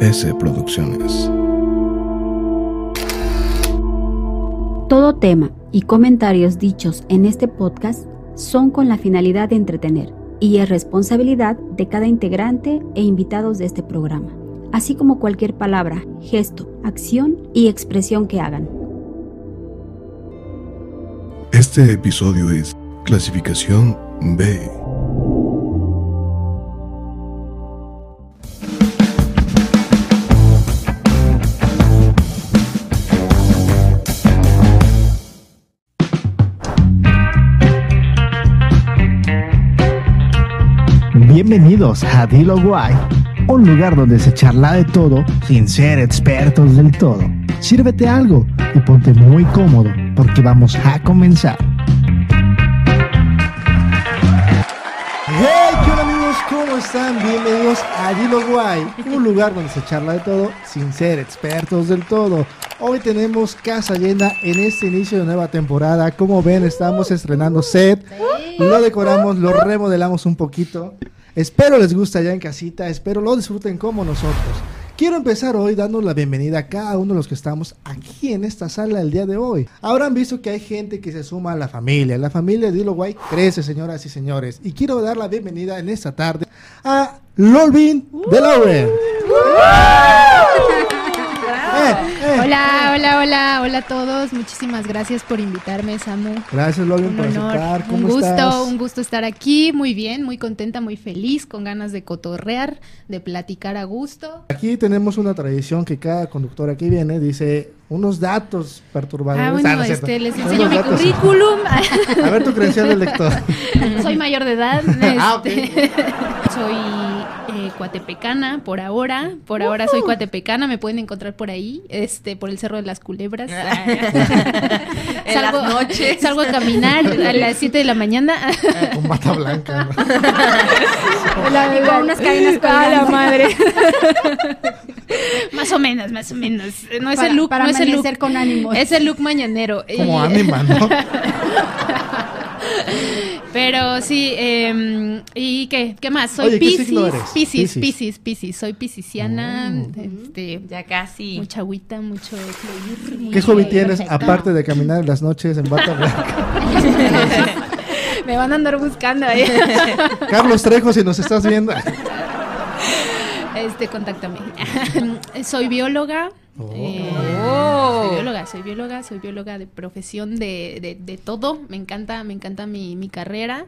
S Producciones. Todo tema y comentarios dichos en este podcast son con la finalidad de entretener y es responsabilidad de cada integrante e invitados de este programa, así como cualquier palabra, gesto, acción y expresión que hagan. Este episodio es clasificación B. Bienvenidos a Dilo Guay, un lugar donde se charla de todo sin ser expertos del todo. Sírvete algo y ponte muy cómodo porque vamos a comenzar. Hey, ¿qué hola amigos? ¿Cómo están? Bienvenidos a Dilo Guay, un lugar donde se charla de todo sin ser expertos del todo. Hoy tenemos casa llena en este inicio de nueva temporada. Como ven, estamos estrenando set. Lo decoramos, lo remodelamos un poquito. Espero les guste allá en casita, espero lo disfruten como nosotros. Quiero empezar hoy dando la bienvenida a cada uno de los que estamos aquí en esta sala el día de hoy. Habrán visto que hay gente que se suma a la familia. La familia de Dilo Guay crece, señoras y señores. Y quiero dar la bienvenida en esta tarde a Lolvin de Lauren. Eh. Hola, hola, hola, hola a todos. Muchísimas gracias por invitarme, Samu. Gracias, Un por honor, aceptar. ¿Cómo un gusto, estás? un gusto estar aquí. Muy bien, muy contenta, muy feliz, con ganas de cotorrear, de platicar a gusto. Aquí tenemos una tradición que cada conductor aquí viene dice unos datos perturbadores. Ah, Ah, bueno, no es cierto. este, les enseño mi datos- currículum. A ver tu credencial del lector. Soy mayor de edad. Ah, ok. este, soy eh, cuatepecana por ahora. Por ahora soy cuatepecana. Me pueden encontrar por ahí, este, por el Cerro de las Culebras. En las noches. Salgo a caminar a las 7 de la mañana. Con bata blanca. ¿no? Con unas cadenas la colgando. madre. más o menos, más o menos. No es Para- el look, para no es el look. con ánimos. Es el look mañanero. Como Y- anima, ¿no? Pero sí, eh, ¿y qué? ¿Qué más? Soy Oye, ¿qué Piscis? Piscis, Piscis. Piscis. Soy piscisiana, Mm. este, Ya casi. mucha agüita, mucho. ¿Qué hobby tienes perfecto. aparte de caminar en las noches en bata blanca? Me van a andar buscando ahí. Carlos Trejo, si nos estás viendo. Este, contáctame. soy bióloga. eh, Oh. Soy bióloga, soy bióloga, soy bióloga de profesión de, de, de todo. Me encanta, me encanta mi, mi carrera.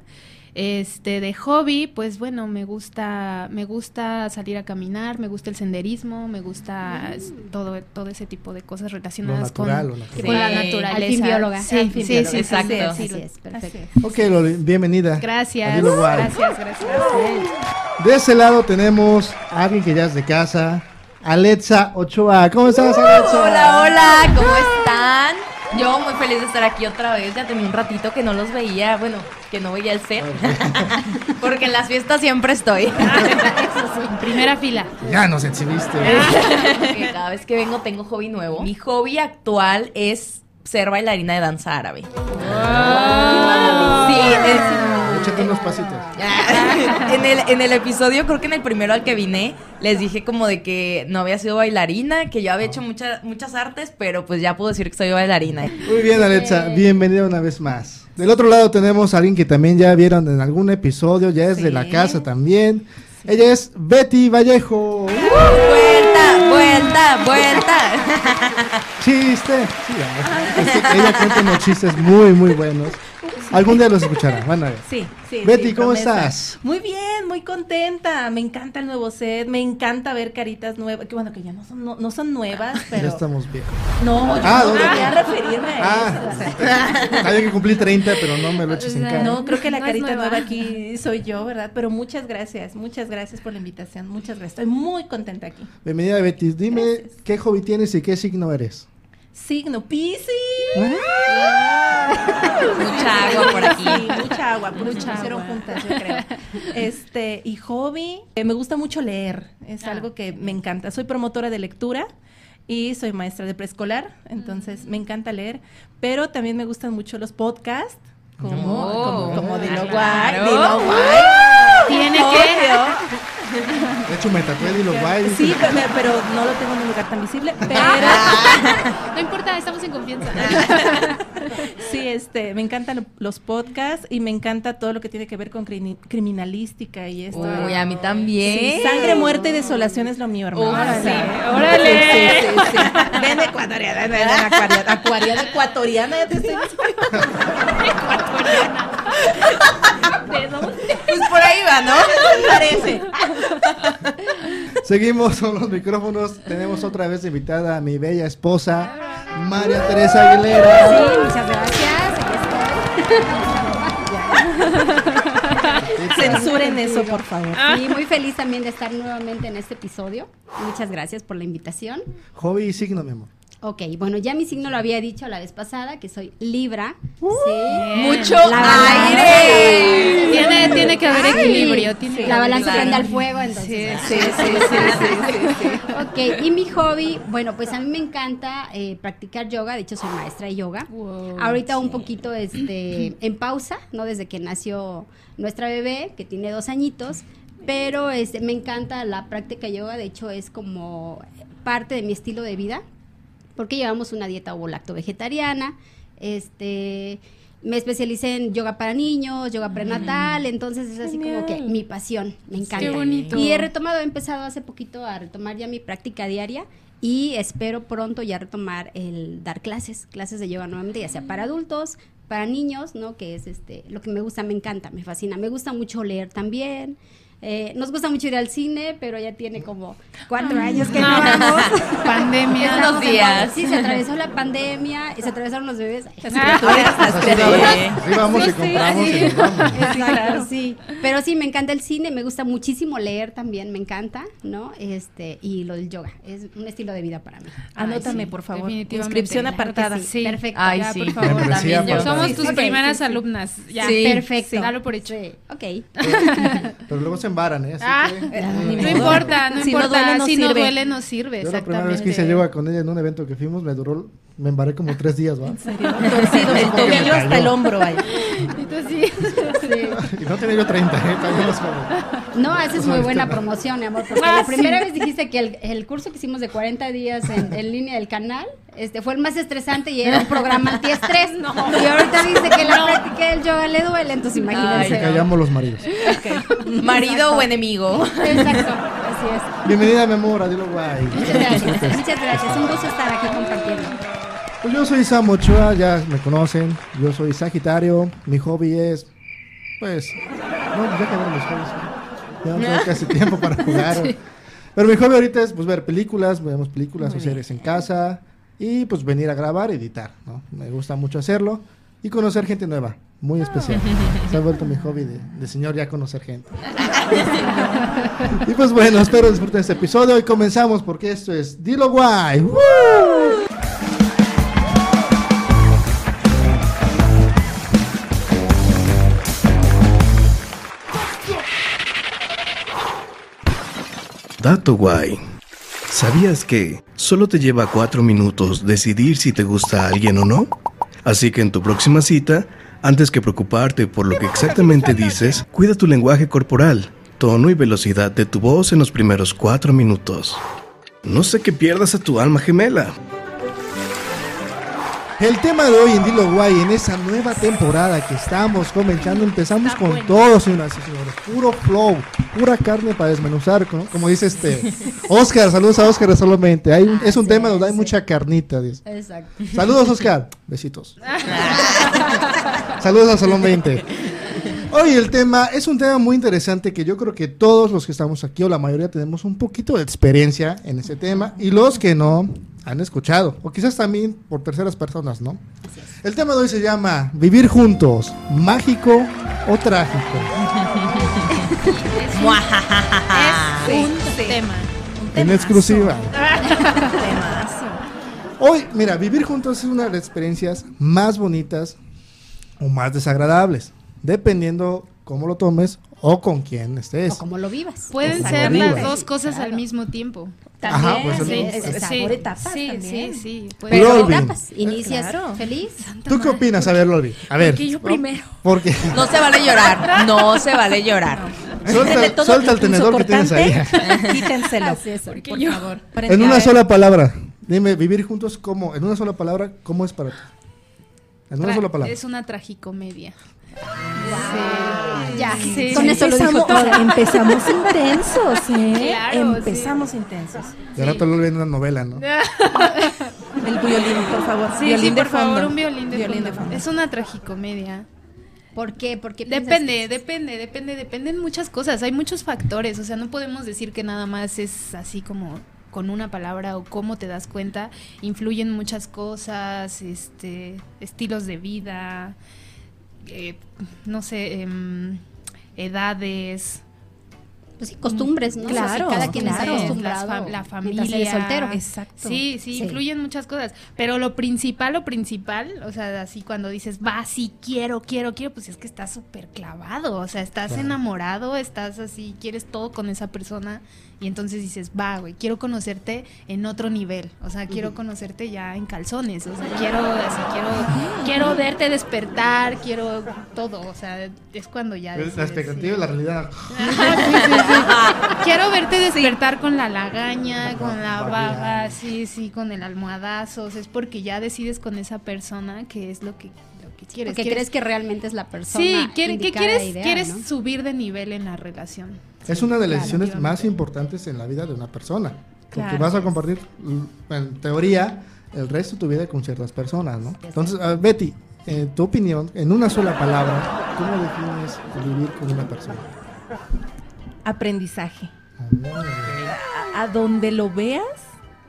Este, de hobby, pues bueno, me gusta, me gusta salir a caminar, me gusta el senderismo, me gusta todo, todo ese tipo de cosas relacionadas con, natural, lo natural. con la naturaleza. Al fin bióloga, Sí, al fin sí, bióloga. sí, Exacto. sí, Así sí, es, perfecto. Ok, Loli, bienvenida. Gracias, gracias, gracias. De ese lado tenemos a alguien que ya es de casa, Alexa Ochoa. ¿Cómo estás, Alexa? Hola, hola, ¿cómo están? Yo muy feliz de estar aquí otra vez. Ya tenía un ratito que no los veía, bueno, que no veía el set. Porque en las fiestas siempre estoy. En primera fila. Ya nos exhibiste. Porque cada vez que vengo tengo hobby nuevo. Mi hobby actual es ser bailarina de danza árabe. Sí, es- Échate unos pasitos. en, el, en el episodio, creo que en el primero al que vine, les dije como de que no había sido bailarina, que yo había hecho muchas muchas artes, pero pues ya puedo decir que soy bailarina. Muy bien, Alexa, bienvenida una vez más. Del otro lado tenemos a alguien que también ya vieron en algún episodio, ya es de la casa también. Ella es Betty Vallejo. Vuelta, vuelta, vuelta. Chiste. Sí, ella cuenta unos chistes muy, muy buenos. Algún día los escucharán, van a ver. Sí, sí. Betty, sí, ¿cómo promesa. estás? Muy bien, muy contenta. Me encanta el nuevo set, me encanta ver caritas nuevas. Que bueno, que ya no son, no, no son nuevas, Ya pero. estamos viejos. No, yo Ah, no quería referirme a Ah, eso. había que cumplir 30, pero no me lo eches en cara. No, creo que la No carita nueva. nueva aquí soy yo, ¿verdad? Pero muchas gracias, muchas gracias por la invitación, muchas gracias. Estoy muy contenta aquí. Bienvenida, Betty. Dime Gracias. qué hobby tienes y qué signo eres. Signo Piscis. Mucha agua por aquí. Sí, mucha agua, por Mucha agua. juntas, yo creo. Este, y hobby, eh, me gusta mucho leer, es Ah. algo que me encanta. Soy promotora de lectura y soy maestra de preescolar, entonces me encanta leer, pero también me gustan mucho los podcasts. Como, Oh. como, como Dilo Claro. Guay, Dilo Guay. Tiene que. De hecho, me tatué Dilo Guay. dice. Sí, pero, pero no lo tengo en un lugar tan visible. Pero No importa, estamos en confianza. sí, este, me encantan los podcasts y me encanta todo lo que tiene que ver con criminalística y esto. Uy, a mí también. Sí, sangre, muerte y desolación es lo mío, hermano. Órale. O sea, Órale. Sí, sí, sí, sí. Ven ecuatoriana, ven acuariana, acuariana, ecuatoriana, ya te estoy ¿De dónde? Va, ¿no? parece. Seguimos con los micrófonos. Tenemos otra vez invitada a mi bella esposa, María Teresa Aguilera. Sí, muchas gracias. Censuren eso, por favor. Sí, muy feliz también de estar nuevamente en este episodio. Muchas gracias por la invitación. Hobby y signo, mi amor. Ok, bueno, ya mi signo lo había dicho la vez pasada, que soy Libra. sí. Mucho La aire. Tiene, tiene que haber equilibrio. Tiene que La balanza prende al fuego, entonces. Sí, sí, sí, sí, sí, sí, sí. Ok, y mi hobby, bueno, pues a mí me encanta eh, practicar yoga, de hecho soy maestra de yoga. Wow, Ahorita un poquito este, en pausa, ¿no? Desde que nació nuestra bebé, que tiene dos añitos, pero este, me encanta la práctica de yoga, de hecho es como parte de mi estilo de vida, porque llevamos una dieta ovo-lacto vegetariana, este... Me especialicé en yoga para niños, yoga prenatal, entonces es así como que mi pasión, me encanta. bonito. Y he retomado, he empezado hace poquito a retomar ya mi práctica diaria y espero pronto ya retomar el dar clases, clases de yoga nuevamente, ya sea para adultos, para niños, ¿no? Que es este lo que me gusta, me encanta, me fascina. Me gusta mucho leer también. Eh, nos gusta mucho ir al cine, pero ya tiene como cuatro años que no vamos. Pandemia. En días. Sí, se atravesó la pandemia, y se atravesaron los bebés. Ah, creyendo. vamos, y Sí, compramos sí. y nos vamos. Exacto, sí. Pero sí, me encanta el cine, me gusta muchísimo leer también, me encanta, ¿no? Este, y lo del yoga, es un estilo de vida para mí. Anótame, sí, por favor. definitivamente. Inscripción apartada. sí. Perfecto. Ay, Ya, sí, por favor. también yo. Somos tus primeras sí, sí. alumnas. Ya. Sí. Perfecto. Dalo por hecho. Sí, ok. Pero luego se embaran, ¿eh? Así Ah, que- no importa, no Si no importa. duele, no si no sirve. duele, no sirve. Yo la primera Exactamente. vez que hice yoga con ella en un evento que fuimos, me duró, me embaré como tres días, ¿va? Torcido el tobillo hasta el hombro, vaya. Y tú sí. Y no tenía yo 30, ¿eh? No, haces muy buena no. promoción, mi amor, porque Ah, la primera sí. vez dijiste que el, el curso que hicimos de 40 días en, en línea del canal este, fue el más estresante y era un programa antiestrés. Y ahorita dice que la práctica del yoga le duele, entonces Que imagínense. callamos los maridos. Marido o enemigo. Exacto, así es. Bienvenida, mi amor, a Dilo Guay. Muchas gracias, muchas gracias. Un gusto estar aquí compartiendo. Pues yo soy Sam Ochoa, ya me conocen. Yo soy Sagitario. Mi hobby es, pues, no, ya acabaron mis hobbies. ¿no? Ya no tengo casi tiempo para jugar. Pero mi hobby ahorita es, pues, ver películas, vemos películas o series en casa y, pues, venir a grabar, editar, ¿no? Me gusta mucho hacerlo y conocer gente nueva, muy especial. Se ha vuelto mi hobby de, de señor ya conocer gente. y pues bueno, espero disfruten este episodio y comenzamos porque esto es Dilo Guay. ¡Woo! Dato guay. ¿Sabías que solo te lleva cuatro minutos decidir si te gusta a alguien o no? Así que en tu próxima cita, antes que preocuparte por lo que exactamente dices, cuida tu lenguaje corporal, tono y velocidad de tu voz en los primeros cuatro minutos. No sé que pierdas a tu alma gemela. El tema de hoy en Dilo Guay, en esa nueva temporada que estamos comenzando, empezamos Está con bueno. todo, señoras y señores. Puro flow, pura carne para desmenuzar, ¿no? como dice este Oscar. Saludos a Oscar solamente. Hay Ah, es un sí, tema donde hay mucha carnita. dice. Exacto. Saludos, Oscar. Besitos. Saludos a Salón 20. Hoy el tema es un tema muy interesante que yo creo que todos los que estamos aquí o la mayoría tenemos un poquito de experiencia en ese tema y los que no han escuchado o quizás también por terceras personas, ¿no? El tema de hoy se llama Vivir juntos, mágico o trágico. Es un tema. En exclusiva. Hoy, mira, vivir juntos es una de las experiencias más bonitas o más desagradables, dependiendo cómo lo tomes o con quién estés. O como lo vivas. Pueden ser vivas. las dos cosas al mismo tiempo. Ajá, pues, Sí, es- es- sí, por etapas sí, también. sí, sí. puede Pero- etapas. Inicias Claro. feliz. ¿Tú qué opinas? A ver, Loli. A ver. Porque yo primero. Porque No se vale llorar. No se vale llorar. Suelta, Denle todo suelta el tenedor que tienes ahí. Quítenselo, eso, por yo- favor. En una sola palabra. Dime, vivir juntos, ¿cómo? En una sola palabra, ¿cómo es para ti? En una sola palabra. Es una tragicomedia. Ya, Sí. con eso lo dijo empezamos, todo. empezamos intensos, ¿eh? Claro, empezamos intensos. De rato lo ven en una novela, ¿no? El violín, por favor. Sí, violín sí, de por favor, fondo. un violín de, Violín fondo. de fondo. Es una tragicomedia. ¿Por qué? Porque Depende, depende, depende, dependen muchas cosas. Hay muchos factores. O sea, no podemos decir que nada más es así como con una palabra o cómo te das cuenta. Influyen muchas cosas, este, estilos de vida, eh, no sé, em, edades. Pues sí, costumbres, ¿no? Claro, O sea, si cada quien claro. está acostumbrado. La familia. soltero. Exacto. Sí, sí, Sí. influyen muchas cosas. Pero lo principal, lo principal, o sea, así cuando dices, va, sí, quiero, quiero, quiero, pues es que estás súper clavado. O sea, estás Claro. enamorado, estás así, quieres todo con esa persona. Y entonces dices, va, güey, quiero conocerte en otro nivel. O sea, quiero conocerte ya en calzones. O sea, quiero, así, quiero, quiero verte despertar, quiero todo. O sea, es cuando ya. La expectativa y sí. la realidad. Sí, sí. Quiero verte despertar con la lagaña, La con la babear. sí, sí, con el almohadazo. O sea, es porque ya decides con esa persona que es lo que, que quieres. Porque Quieres- crees que realmente es la persona. Sí, quiere- que quieres, ideal, quieres ¿no? subir de nivel en la relación. Es una de las Claro, decisiones más importantes en la vida de una persona. Porque Claro. vas a compartir, mm, en teoría, el resto de tu vida con ciertas personas, ¿no? Entonces, a ver, Betty, en tu opinión, en una sola palabra, ¿cómo defines vivir con una persona? Aprendizaje. A, a donde lo veas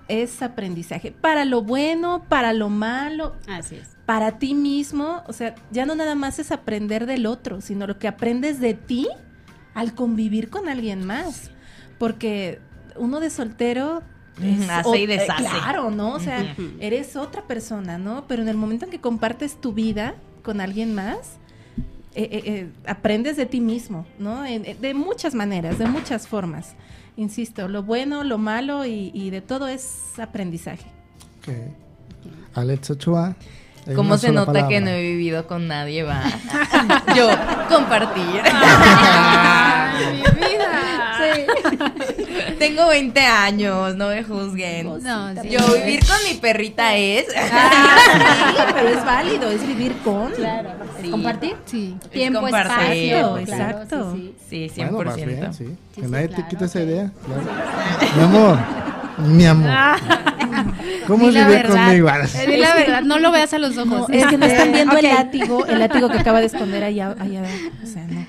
es aprendizaje. Para lo bueno, para lo malo, Así es. para ti mismo. O sea, ya no nada más es aprender del otro, sino lo que aprendes de ti al convivir con alguien más. Porque uno de soltero es Hace y deshace. Claro, ¿no? O sea, eres otra persona, ¿no? Pero en el momento en que compartes tu vida con alguien más, eh, eh, eh, aprendes de ti mismo, ¿no? En- eh, de muchas maneras, de muchas formas. Insisto, lo bueno, lo malo y, y de todo es aprendizaje. Ok. Alex Ochoa. ¿Cómo se nota que no he vivido con nadie, va? Yo, compartir. ¡Ay, mi vida! Tengo 20 años, no me juzguen. No, sí. Yo vivir con mi perrita es. Sí, pero es válido, es vivir con. Claro. Sí. ¿Compartir? Sí. Tiempo, compartir. espacio. Exacto. Sí, sí. Sí, 100%. Bueno, bien, sí. Sí, que nadie te quite esa idea. claro. mi amor, mi amor. ¿Cómo es la vivir verdad. conmigo? Eh, di la verdad, no lo veas a los ojos. No, es que no están viendo Ok. el látigo, el látigo que acaba de esconder allá, allá. O sea, no.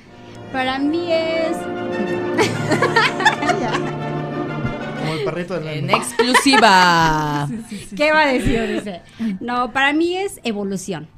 Para mí es. Como el perrito del En exclusiva. ¿Qué va a decir? Dice. No, para mí es evolución.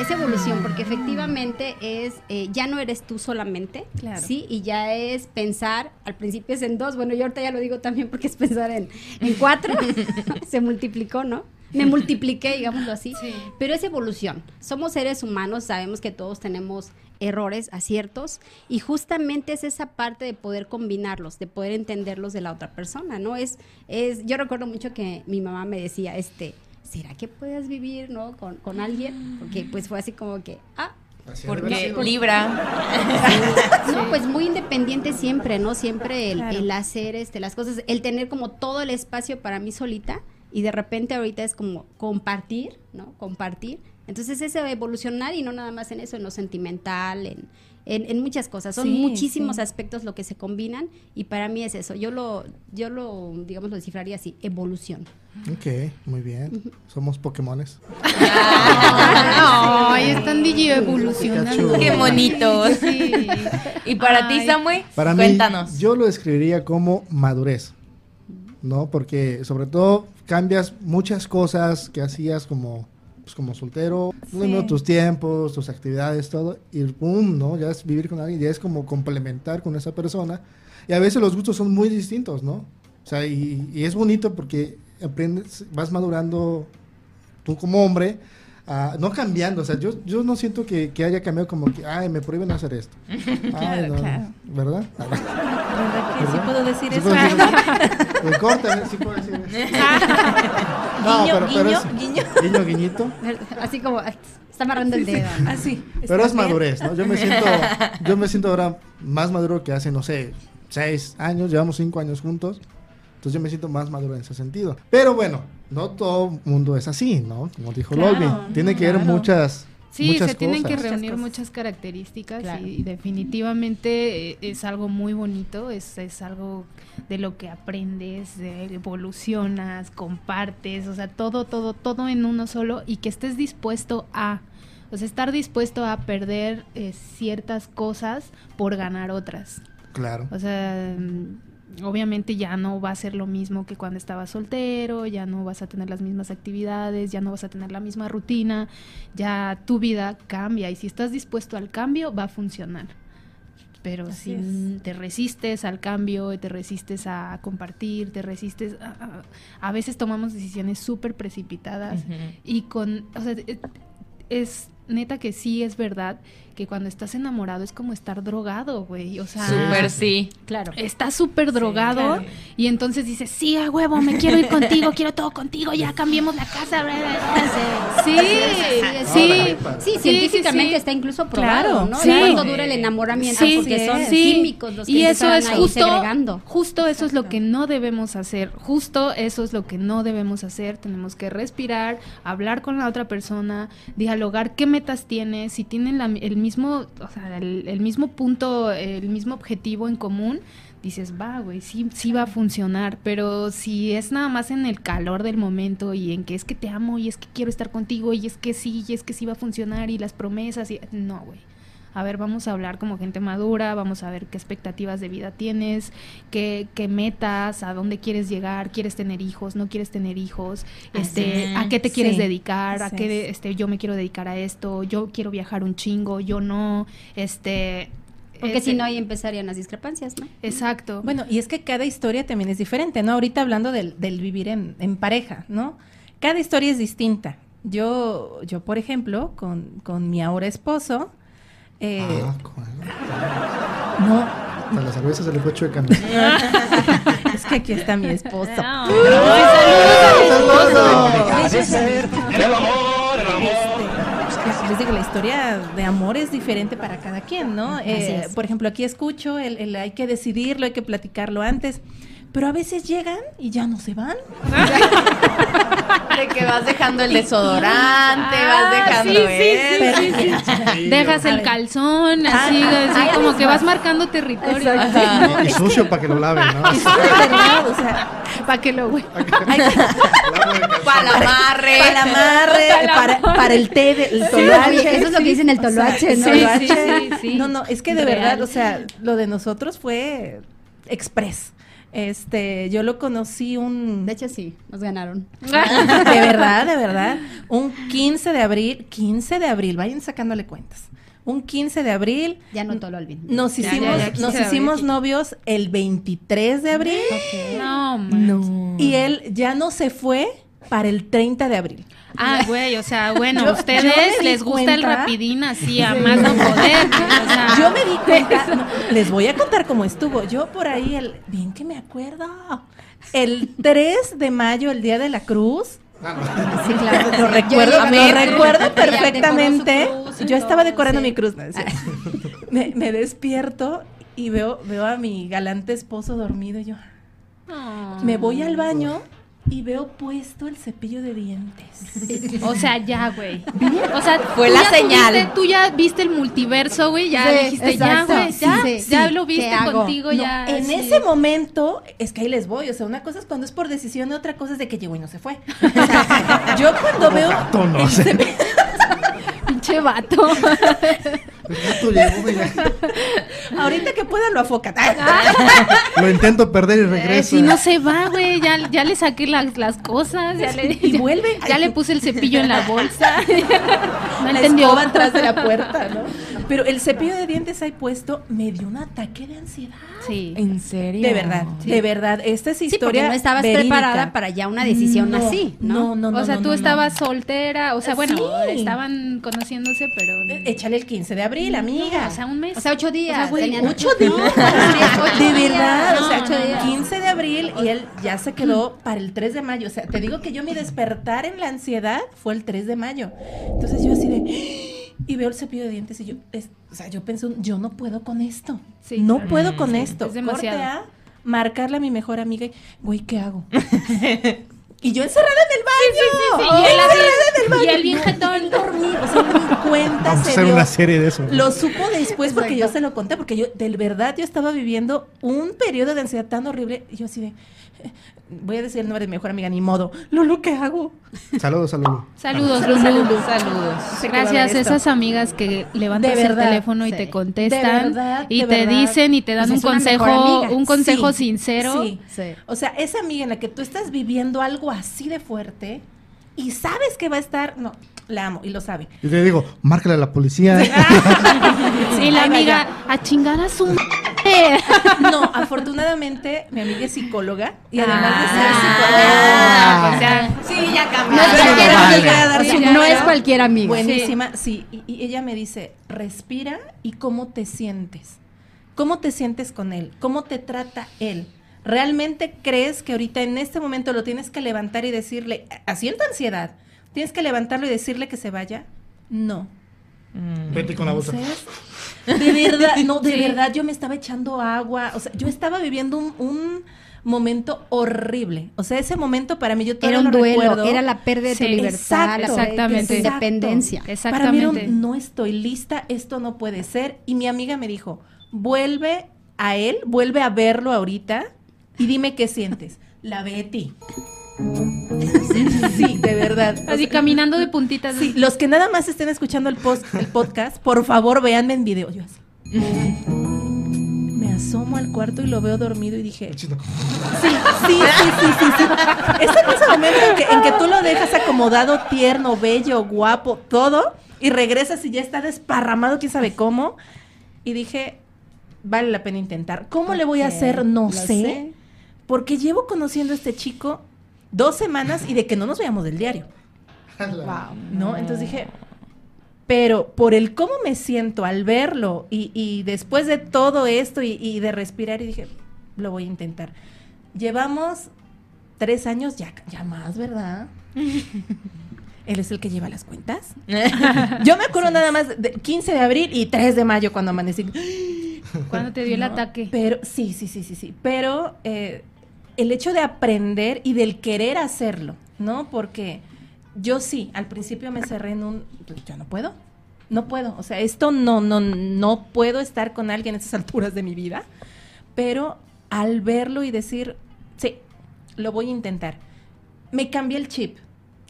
Es evolución porque efectivamente es, eh, ya no eres tú solamente, Claro. ¿sí? Y ya es pensar, al principio es en dos, bueno, yo ahorita ya lo digo también porque es pensar en, en cuatro, se multiplicó, ¿no? Me multipliqué, digámoslo así, Sí. pero es evolución. Somos seres humanos, sabemos que todos tenemos errores, aciertos, y justamente es esa parte de poder combinarlos, de poder entenderlos de la otra persona, ¿no? Es, es, yo recuerdo mucho que mi mamá me decía, este, ¿será que puedes vivir, no, con, con alguien? Porque pues fue así como que, ah, Porque. Libra. no, pues muy independiente siempre, ¿no? Siempre el, Claro. el hacer este, las cosas, el tener como todo el espacio para mí solita y de repente ahorita es como compartir, ¿no? Compartir. Entonces es evolucionar y no nada más en eso, en lo sentimental, en, en, en muchas cosas. Son Sí, muchísimos sí. aspectos lo que se combinan y para mí es eso. Yo lo, yo lo, digamos, lo descifraría así, evolución. Ok, muy bien. Somos Pokémones. Ay, están DJ evolucionando. Qué bonitos. Sí. Y para ti, Ay. Samuel, Para cuéntanos. mí, yo lo describiría como madurez, ¿no? Porque sobre todo cambias muchas cosas que hacías como, pues, como soltero, bueno, tus tiempos, tus actividades, todo, y pum, ¿no? Ya es vivir con alguien, ya es como complementar con esa persona. Y a veces los gustos son muy distintos, ¿no? O sea, y, y es bonito porque aprendes, vas madurando tú como hombre, ah, no cambiando, o sea, yo, yo no siento que, que haya cambiado como que, ay, me prohíben hacer esto. Ay, Claro, no, claro. ¿Verdad? ¿Verdad que sí puedo decir ¿Sí eso? puedo decir eso? Sí puedo decir eso. Guiño, guiño, guiño. Guiño, guiñito. Así como, ay, está amarrando el dedo. ¿no? Así. Pero es madurez, ¿no? Yo me siento, yo me siento ahora más maduro que hace, no sé, seis años, llevamos cinco años juntos. Entonces yo me siento más maduro en ese sentido. Pero bueno, no todo mundo es así, ¿no? Como dijo Claro. Tiene que haber claro. muchas, Sí, muchas se tienen que reunir muchas características Claro. y definitivamente eh, es algo muy bonito, es, es algo de lo que aprendes, de- evolucionas, compartes, o sea, todo, todo, todo en uno solo y que estés dispuesto a, o sea, estar dispuesto a perder eh, ciertas cosas por ganar otras. Claro. O sea, mm, obviamente ya no va a ser lo mismo que cuando estabas soltero, ya no vas a tener las mismas actividades, ya no vas a tener la misma rutina, ya tu vida cambia y si estás dispuesto al cambio va a funcionar. Pero Así si es. te resistes al cambio, te resistes a compartir, te resistes a, a- a veces tomamos decisiones súper precipitadas y con, o sea, es neta que sí es verdad que cuando estás enamorado es como estar drogado, güey, o sea, Súper sí. Claro. está súper drogado claro. y entonces dices, sí, a huevo, me quiero ir contigo, quiero todo contigo, ya cambiemos la casa. bla, bla, bla". Sí, sí, Sí, sí, científicamente sí. está incluso probado, Claro, ¿no? sí. ¿Cuánto dura el enamoramiento? Sí, porque son sí. químicos los que y se eso están es ahí justo, segregando. justo eso es lo que no debemos hacer, justo eso es lo que no debemos hacer, tenemos que respirar, hablar con la otra persona, dialogar qué metas tiene, si tienen la- el mismo, o sea, el, el mismo punto, el mismo objetivo en común, dices, va, güey, sí, sí va a funcionar, pero si es nada más en el calor del momento y en que es que te amo y es que quiero estar contigo y es que sí, y es que sí va a funcionar y las promesas y no, güey. A ver, vamos a hablar como gente madura, vamos a ver qué expectativas de vida tienes, qué, qué metas, a dónde quieres llegar, quieres tener hijos, no quieres tener hijos, este, es. a qué te quieres Sí, dedicar, a qué es. este, yo me quiero dedicar a esto, yo quiero viajar un chingo, yo no, este, Porque este, si no, ahí empezarían las discrepancias, ¿no? Exacto. Bueno, y es que cada historia también es diferente, ¿no? Ahorita hablando del, del vivir en, en pareja, ¿no? Cada historia es distinta. Yo, yo por ejemplo, con, con mi ahora esposo, eh, Ah, no, Hasta la cerveza se le fue chueca. ¿no? es que aquí está mi esposo. Ah, Este, les digo, la historia de amor es diferente para cada quien, ¿no? Eh. Por ejemplo, aquí escucho, el, el hay que decidirlo, hay que platicarlo antes, pero a veces llegan y ya no se van. De que vas dejando el desodorante, Ah, vas dejando sí, sí, eso. Pero- Sí, Dejas el calzón, así, Ah, así ahí como que va. vas marcando territorio. Y sucio para que lo laven, ¿no? O sea, para que lo Para el amarre. para el amarre, para, para el té, de- el toloache. eso es lo que dicen el O sea, toloache, ¿no? Sí, toloache. sí, sí, sí. No, no, es que de Real. verdad, o sea, lo de nosotros fue express. Este, yo lo conocí un De hecho, sí, nos ganaron. de verdad, de verdad, un 15 de abril, 15 de abril, vayan sacándole cuentas. Un 15 de abril Ya no todo lo olviden. nos hicimos, ya, ya, 15 nos hicimos novios el 23 de abril No, man. y él ya no se fue para el 30 de abril. Ah, güey, o sea, bueno, Yo- a ustedes yo les gusta el rapidín así a más no poder. O sea, Yo me di cuenta, no, les voy a contar cómo estuvo. Yo por ahí, el, bien que me acuerdo, el 3 de mayo, el Día de la Cruz, Sí, claro. lo recuerdo, lo recuerdo perfectamente. Yo estaba decorando sí. mi cruz. no, me, me despierto y veo, veo a mi galante esposo dormido y yo no. me voy al baño y veo puesto el cepillo de dientes. O sea, ya, güey. O sea, Fue la ya señal. tuviste- tú ya viste el multiverso, güey. Ya Sí, dijiste, ya, exacto. güey. Ya, Sí, ya sí, lo ¿qué viste contigo, No, ya. en sí. ese momento, es que ahí les voy. O sea, una cosa es cuando es por decisión y otra cosa es de que llegó y no se fue. O sea, yo cuando veo. gato, no el cepillo- Pinche vato. Ahorita que pueda lo afocan. Lo intento perder y Eh, regreso. si no se va, güey. Ya, ya le saqué las, las cosas. Ya le, Y ya- vuelve. Ya le puse el cepillo en la bolsa. No la entendió. escoba atrás de la puerta, ¿no? Pero el cepillo de dientes ahí puesto me dio un ataque de ansiedad. Sí. ¿En serio? De verdad, de verdad. Esta es Sí, porque historia. no estabas verídica. preparada para ya una decisión No, así, ¿no? No, no, no. o sea, no, tú no, no. estabas soltera. O sea, bueno, Sí. estaban conociéndose, pero. Eh, Échale el 15 de abril, amiga. O sea, un mes. O sea, ocho días. güey, tenían ocho ocho días. de verdad, o sea, ocho días. 15 de abril y él ya se quedó para el 3 de mayo. O sea, te digo que yo mi despertar en la ansiedad fue el 3 de mayo. Entonces yo así de... Y veo el cepillo de dientes y yo, es- o sea, yo pensé, yo no puedo con esto. Sí, no claro. puedo con Sí, esto. es demasiado. Corte a marcarle a mi mejor amiga y, güey, ¿qué hago? y yo encerrada en el baño. sí, sí, y él así- encerrada en el baño. y él bien No, jetón. O sea, ni cuenta Vamos a se hacer dio. una serie de eso. Lo supo después porque yo se lo conté, porque yo, de verdad, yo estaba viviendo un periodo de ansiedad tan horrible. Y yo así de, voy a decir el nombre de mi mejor amiga, ni modo. Lulu, ¿qué hago? Saludos, saludos. Saludos, Saludos. Lulu. Saludos. A Gracias a esas amigas que levantas De el verdad, teléfono y sí. te De contestan verdad, y de te verdad. dicen y te dan Pues un consejo, un consejo Sí, sincero. Sí. O sea, esa amiga en la que tú estás viviendo algo así de fuerte y sabes que va a estar, no, la amo y lo sabe. Y te digo, márcale a la policía. Y la amiga, a chingar a su No, afortunadamente mi amiga es psicóloga y además de ser Ah, psicóloga, o sea, Sí, ya No cambió. es sí, cualquier vale. amiga, Dar o sea, su no es cualquier amiga. Buenísima, sí. Y, y ella me dice, respira y cómo te sientes. ¿Cómo te sientes con él? ¿Cómo te trata él? ¿Realmente crees que ahorita en este momento lo tienes que levantar y decirle, haciendo ansiedad, tienes que levantarlo y decirle que se vaya? No. Vete con la bolsa. De verdad, no, de verdad, yo me estaba echando agua, o sea, yo estaba viviendo un, un momento horrible. O sea, ese momento para mí yo todavía Era un lo duelo, recuerdo. era la pérdida de tu libertad, exacto, pérdida de tu exactamente. independencia. Para mí Exactamente. era un, no estoy lista, esto no puede ser. Y mi amiga me dijo, vuelve a él, vuelve a verlo ahorita y dime qué sientes. La Betty. Sí, de verdad. O Así sea, caminando de puntitas. Sí, los que nada más estén escuchando el, post, el podcast, por favor, véanme en video. Yo así. Me asomo al cuarto y lo veo dormido y dije, sí, sí, sí, sí, sí, sí. Es en ese momento en que, en que tú lo dejas acomodado, tierno, bello, guapo, todo, y regresas y ya está desparramado, quién sabe cómo. Y dije, vale la pena intentar. ¿Cómo le voy a hacer? No sé, sé. Porque llevo conociendo a este chico dos semanas y de que no nos veamos del diario. ¿no? Entonces dije, pero por el cómo me siento al verlo y, y después de todo esto y, y de respirar, y dije, lo voy a intentar. Llevamos tres años, ya, ya más, ¿verdad? Él es el que lleva las cuentas. Yo me acuerdo nada más de 15 de abril y 3 de mayo cuando amanecí. Cuando te dio el ataque. Pero sí, sí, sí, sí, sí. Pero eh, el hecho de aprender y del querer hacerlo, ¿no? Porque yo sí, al principio me cerré en un, pues, yo no puedo, no puedo. O sea, esto no, no, no puedo estar con alguien a estas alturas de mi vida. Pero al verlo y decir, sí, lo voy a intentar, me cambié el chip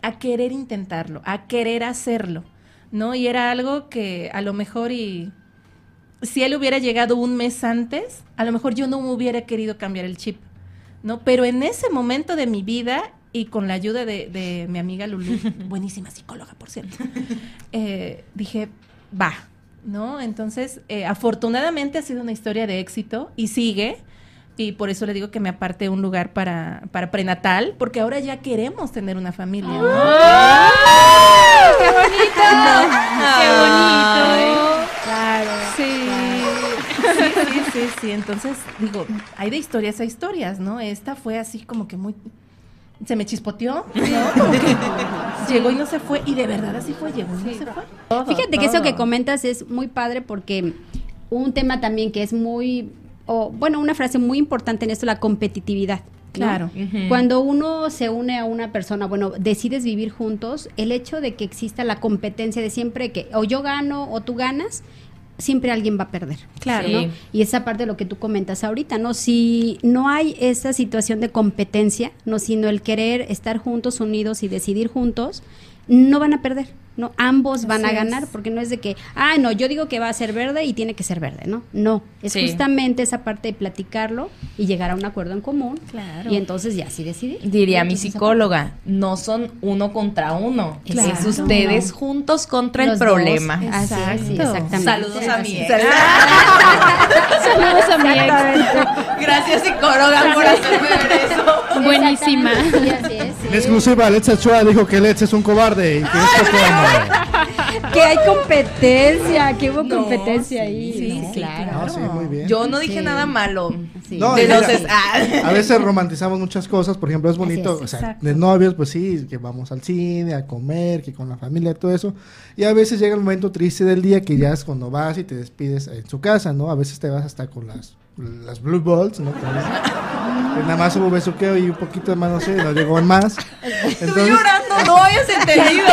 a querer intentarlo, a querer hacerlo, ¿no? Y era algo que a lo mejor y si él hubiera llegado un mes antes, a lo mejor yo no me hubiera querido cambiar el chip, ¿no? Pero en ese momento de mi vida y con la ayuda de, de mi amiga Lulu, buenísima psicóloga, por cierto, eh, dije, va, ¿no? Entonces, eh, afortunadamente ha sido una historia de éxito y sigue. Y por eso le digo que me aparte un lugar para, para prenatal, porque ahora ya queremos tener una familia, ¿no? ¡Qué bonito! ¡Qué bonito! Claro. Sí. Sí, sí, sí. Entonces, digo, hay de historias a historias, ¿no? Esta fue así como que muy. Se me chispoteó, ¿no? Como que llegó y no se fue. Y de verdad así fue, llegó y no se fue. Todo, Fíjate que eso que comentas es muy padre porque un tema también que es muy, o bueno, una frase muy importante en esto, la competitividad. ¿no? Claro. Cuando uno se une a una persona, bueno, decides vivir juntos, el hecho de que exista la competencia de siempre que o yo gano o tú ganas, siempre alguien va a perder. Claro. ¿no? Y esa parte de lo que tú comentas ahorita, ¿no? Si no hay esa situación de competencia, no, sino el querer estar juntos, unidos y decidir juntos, no van a perder, ¿no? Ambos van a es. ganar, porque no es de que, ah, no, yo digo que va a ser verde y tiene que ser verde, ¿no? No, es Sí. justamente esa parte de platicarlo y llegar a un acuerdo en común. Claro. Y entonces ya sí decidir. Diría mi psicóloga, no son uno contra uno, Claro. es ustedes juntos contra el Los problema. Así es, sí, Exacto. exactamente. Saludos a mi ex. Saludos a mi ex. Gracias psicóloga por hacerme ver eso. Buenísima. Sí, así es, sí. En exclusiva, Let's Ochoa dijo que Let's es un cobarde y que es poco. Que hay competencia, que hubo No, competencia sí, ahí. sí, claro. Ah, sí, muy bien. Yo no dije Sí. nada malo. Sí. No, De ah. A veces romantizamos muchas cosas, por ejemplo, es bonito, es, o sea, exacto. de novios, pues sí, que vamos al cine, a comer, que con la familia, todo eso. Y a veces llega el momento triste del día que ya es cuando vas y te despides en su casa, ¿no? A veces te vas hasta con las, las blue balls, ¿no? Nada más hubo besuqueo y un poquito de mano, no sé, no llegó más. Estoy Entonces, llorando, no habías entendido.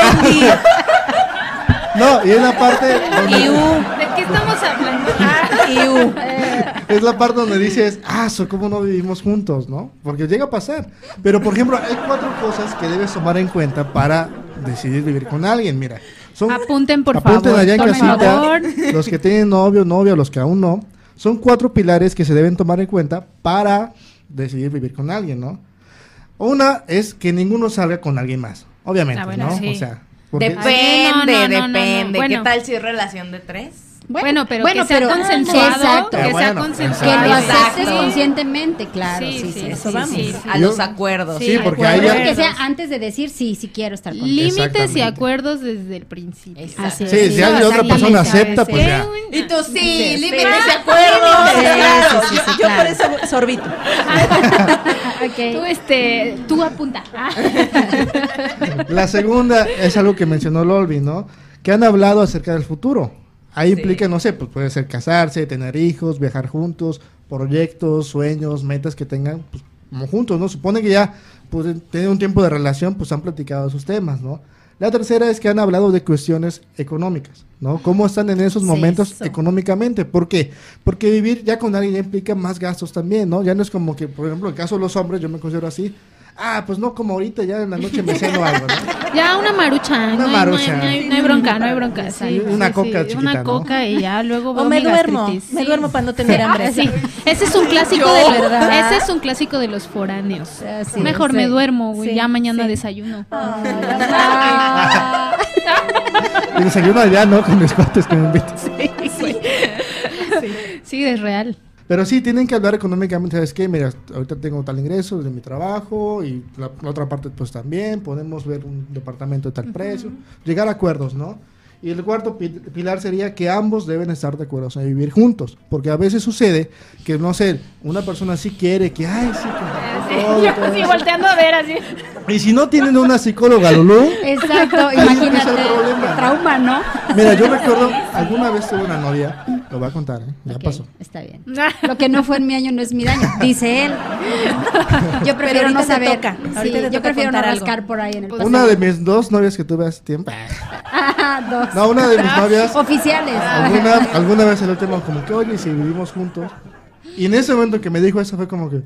no, y es la parte donde, ¿De qué estamos hablando? Ah, es la parte donde dices, ah, so, ¿cómo no vivimos juntos, no? Porque llega a pasar. Pero, por ejemplo, hay cuatro cosas que debes tomar en cuenta para decidir vivir con alguien. Mira, son apunten, por Apunten favor. allá en casita, favor. los que tienen novio, novia, los que aún no. Son cuatro pilares que se deben tomar en cuenta para decidir vivir con alguien, ¿no? Una es que ninguno salga con alguien más, obviamente, Ah, bueno, ¿no? sí. O sea, porque- Depende, No, no, no, no, no. depende. Bueno. ¿Qué tal si es relación de tres? Bueno, pero bueno, que sea pero- consensuado. Exacto. Que Ah, sea bueno, Que consensuado. lo aceptes conscientemente, claro. Sí, sí, eso sí, vamos. sí. A los acuerdos. Sí, porque hay ahí ya- Que sea antes de decir sí, sí quiero estar contigo. Límites y acuerdos desde el principio. Exacto. Así es. Sí, si hay No, otra sí, persona sí, acepta, sí. pues ya. Y tú sí, Sí, límites sí. y acuerdos. Sí, Claro, sí, sí, yo, sí, yo claro. por eso sorbito. Ok. Tú, este, tú apunta. Ah. La segunda es algo que mencionó Lolby, ¿no? Que han hablado acerca del futuro. Ahí Sí. implica, no sé, pues puede ser casarse, tener hijos, viajar juntos, proyectos, sueños, metas que tengan, pues, como juntos, ¿no? Supone que ya, pues, tienen un tiempo de relación, pues han platicado esos temas, ¿no? La tercera es que han hablado de cuestiones económicas, ¿no? ¿Cómo están en esos momentos económicamente? ¿Por qué? Porque vivir ya con alguien ya implica más gastos también, ¿no? Ya no es como que, por ejemplo, en el caso de los hombres, yo me considero así, ah, pues no como ahorita, ya en la noche me ceno algo, ¿no? Ya una marucha. Una no, hay- marucha. No, hay, no hay- no hay bronca, no hay bronca. Sí, Una sí, coca sí, chiquita, Una ¿no? coca y ya luego O me mi duermo. Me Sí. duermo para no tener hambre. Sí. Ese es un clásico Yo, de ¿verdad? Ese es un clásico de los foráneos. Mejor me sí. duermo, güey. Sí, ya mañana sí. desayuno. Ah, Y desayuno allá, ¿no? Con mis cuates que me invitan. Sí, es real. Pero sí, tienen que hablar económicamente, ¿sabes qué? Mira, ahorita tengo tal ingreso de mi trabajo y la, la otra parte pues también, podemos ver un departamento de tal precio, llegar a acuerdos, ¿no? Y el cuarto pi- pilar sería que ambos deben estar de acuerdo, o sea, vivir juntos, porque a veces sucede que, no sé, una persona sí quiere que, ay, sí, que todo, Yo todo así volteando a ver así. Y si no tienen una psicóloga, Lulú, Exacto, el imagínate. problema. qué Trauma, ¿no? mira, yo recuerdo, alguna vez tuve una novia, lo voy a contar, ¿eh? Ya pasó. Está bien. Lo que no fue en mi año no es mi daño, dice él. Yo prefiero no saber. toca, Sí, yo toca prefiero no algo. rascar por ahí en el Pues pasado. Una de mis dos novias que tuve hace tiempo. Ah, dos. No, una de mis novias. Oficiales. Alguna, alguna vez el tema como que, oye, si vivimos juntos. Y en ese momento que me dijo eso fue como que,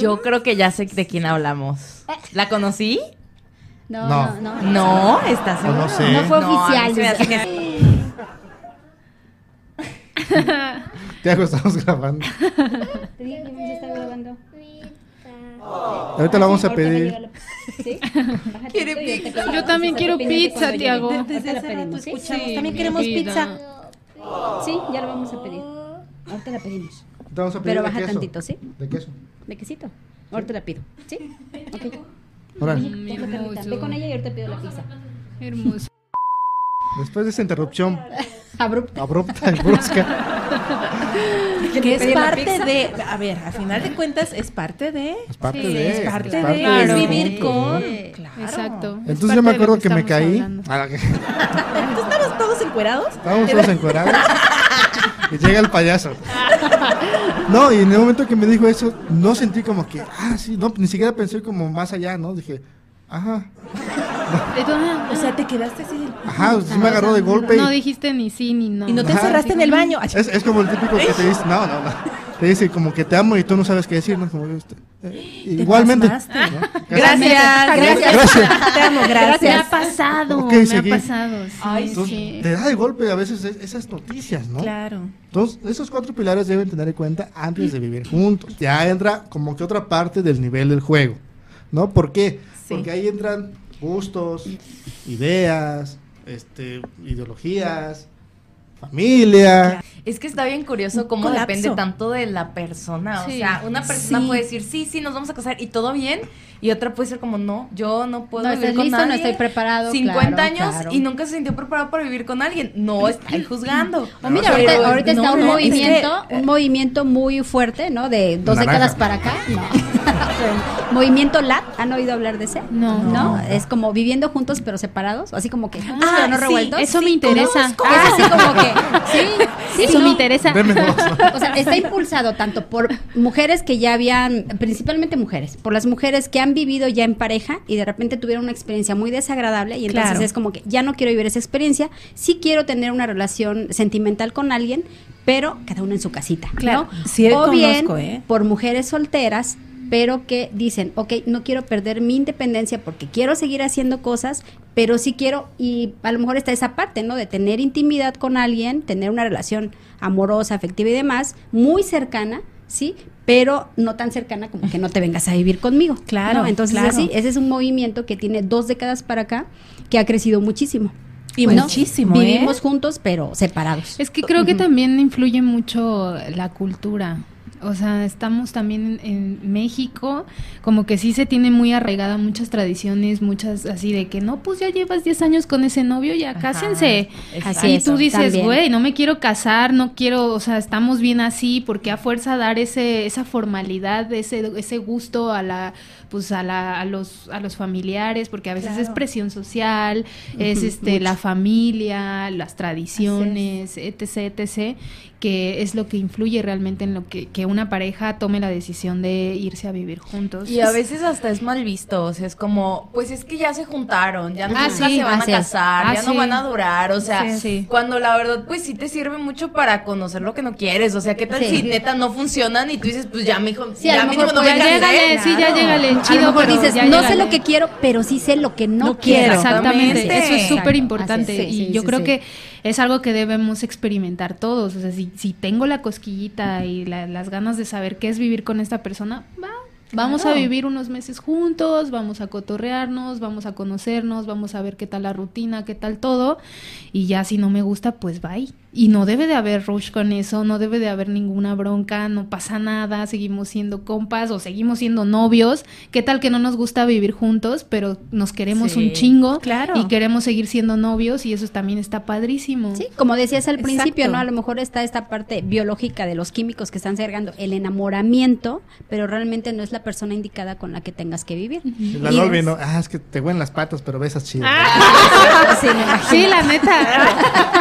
Yo creo que ya sé de quién hablamos. ¿La conocí? No, No. no, no. No, ¿estás No, no seguro? sé. No fue No, oficial. se dice. que- Tiago, estamos grabando. Sí, ¿se está grabando? Ahorita la vamos a pedir. ¿Sí? Quiere te pizza. Yo también la quiero pizza, te Tiago. Desde la hace rato escuchamos. También queremos pizza. Sí, ya lo vamos a pedir. Ahorita la pedimos. Te vamos a pedir Pero de baja queso. tantito, ¿sí? De queso. De quesito. Ahorita la pido. ¿Sí? Ok. Ahora. Ve con ella y ahorita pido la pizza. Hermoso. después de esa interrupción Abrupta. abrupta y brusca, Que es parte de. A ver, a final de cuentas, es parte de. es parte Sí, de. Es parte de. Claro. Es vivir con. Sí. Claro. Exacto. Es Entonces yo me acuerdo que, me caí. Ah, que- ¿Estamos todos encuerados? Estábamos todos encuerados. y llega el payaso. No, y en el momento que me dijo eso, no sentí como que, ah, sí, no, ni siquiera pensé como más allá, ¿no? Dije, ajá, ah, O sea, te quedaste así. ajá, sí me agarró de golpe. No dijiste ni sí ni no. Y no te Ajá. encerraste en el baño. Ay, Es, es como el típico que te dice, no, no, no. Te dice como que te amo y tú no sabes qué decir, ¿no? Como, eh, te igualmente. Gracias. Gracias. Gracias. Te amo, Me ha gracias. pasado, Ok, me seguí. ha pasado. Sí, Entonces, sí. te da de golpe a veces es- esas noticias, ¿no? Claro. Entonces, esos cuatro pilares deben tener en cuenta antes de vivir juntos. Ya entra como que otra parte del nivel del juego, ¿no? ¿Por qué? Sí. Porque ahí entran gustos, ideas, este, ideologías, familia. Es que está bien curioso cómo colapso. depende tanto de la persona. O sea, una persona Sí. puede decir, sí, sí, nos vamos a casar y todo bien. Y otra puede ser como, no, yo no puedo No vivir con listo, no nadie. estoy preparado, 50 claro, años claro. y nunca se sintió preparado para vivir con alguien. No, está ahí juzgando. O mira, ahorita, ahorita no, está un no, es movimiento, que- un movimiento muy fuerte, ¿no? De dos décadas para acá. No. movimiento LAT, ¿han oído hablar de ese? No. ¿No? Es como viviendo juntos pero separados, así como que juntos Ah, pero no sí, revueltos. Eso me interesa. Es así como que, sí, sí, Eso no. me interesa. Deme dos. O sea, está impulsado tanto por mujeres que ya habían, principalmente mujeres, por las mujeres que han vivido ya en pareja y de repente tuvieron una experiencia muy desagradable y entonces Claro. es como que ya no quiero vivir esa experiencia, sí quiero tener una relación sentimental con alguien, pero cada uno en su casita, Claro, ¿no? sí o bien conozco, ¿eh? por mujeres solteras pero que dicen, ok, no quiero perder mi independencia porque quiero seguir haciendo cosas, pero sí quiero, y a lo mejor está esa parte, ¿no? De tener intimidad con alguien, tener una relación amorosa, afectiva y demás, muy cercana, ¿sí? Pero no tan cercana como que no te vengas a vivir conmigo. Claro, ¿no? Entonces, claro. así, ese es un movimiento que tiene dos décadas para acá, que ha crecido muchísimo. Y muchísimo, ¿eh? Vivimos juntos, pero separados. Es que creo que también influye mucho la cultura. O sea, estamos también en, en México, como que sí se tiene muy arraigada muchas tradiciones, muchas así de que no, pues ya llevas 10 años con ese novio, ya Ajá, cásense. Así y tú dices, güey, no me quiero casar, no quiero, o sea, estamos bien así, porque a fuerza dar ese esa formalidad, ese ese gusto a la pues a la a los a los familiares, porque a veces es Claro. presión social, es este la familia, las tradiciones, etc, etc, que es lo que influye realmente en lo que, que una pareja tome la decisión de irse a vivir juntos. Y a veces hasta es mal visto, o sea, es como, pues es que ya se juntaron, ya Ah, nunca sí, se van así a casar, Ah, ya no van a durar, o sea, Sí, sí. cuando la verdad pues sí te sirve mucho para conocer lo que no quieres, o sea, ¿qué tal Sí. si neta no funcionan y tú dices, pues ya mijo, Sí, a ya mínimo no me puedes- ya casé"? llégale, sí, ya llégale, a lo chido, mejor pero dices, ya no sé llégale". lo que quiero, pero sí sé lo que no, No quiero. Exactamente, Exactamente. eso es súper importante y sí, yo sí, creo sí. que es algo que debemos experimentar todos, o sea, si, si tengo la cosquillita y la- las ganas de saber qué es vivir con esta persona, va, vamos a vivir unos meses juntos, vamos a cotorrearnos, vamos a conocernos, vamos a ver qué tal la rutina, qué tal todo y ya si no me gusta, pues bye. Y no debe de haber rush con eso, no debe de haber ninguna bronca, no pasa nada, seguimos siendo compas o seguimos siendo novios. ¿Qué tal que no nos gusta vivir juntos, pero nos queremos Sí, un chingo claro. y queremos seguir siendo novios y eso también está padrísimo. Sí, como decías al principio, Exacto. ¿no? A lo mejor está esta parte biológica de los químicos que están cerrando el enamoramiento, pero realmente no es la persona indicada con la que tengas que vivir. La Y Dolby, es- ¿no? Ah, es que te huelen las patas, pero besas chido. Sí, imagino. Sí, la neta.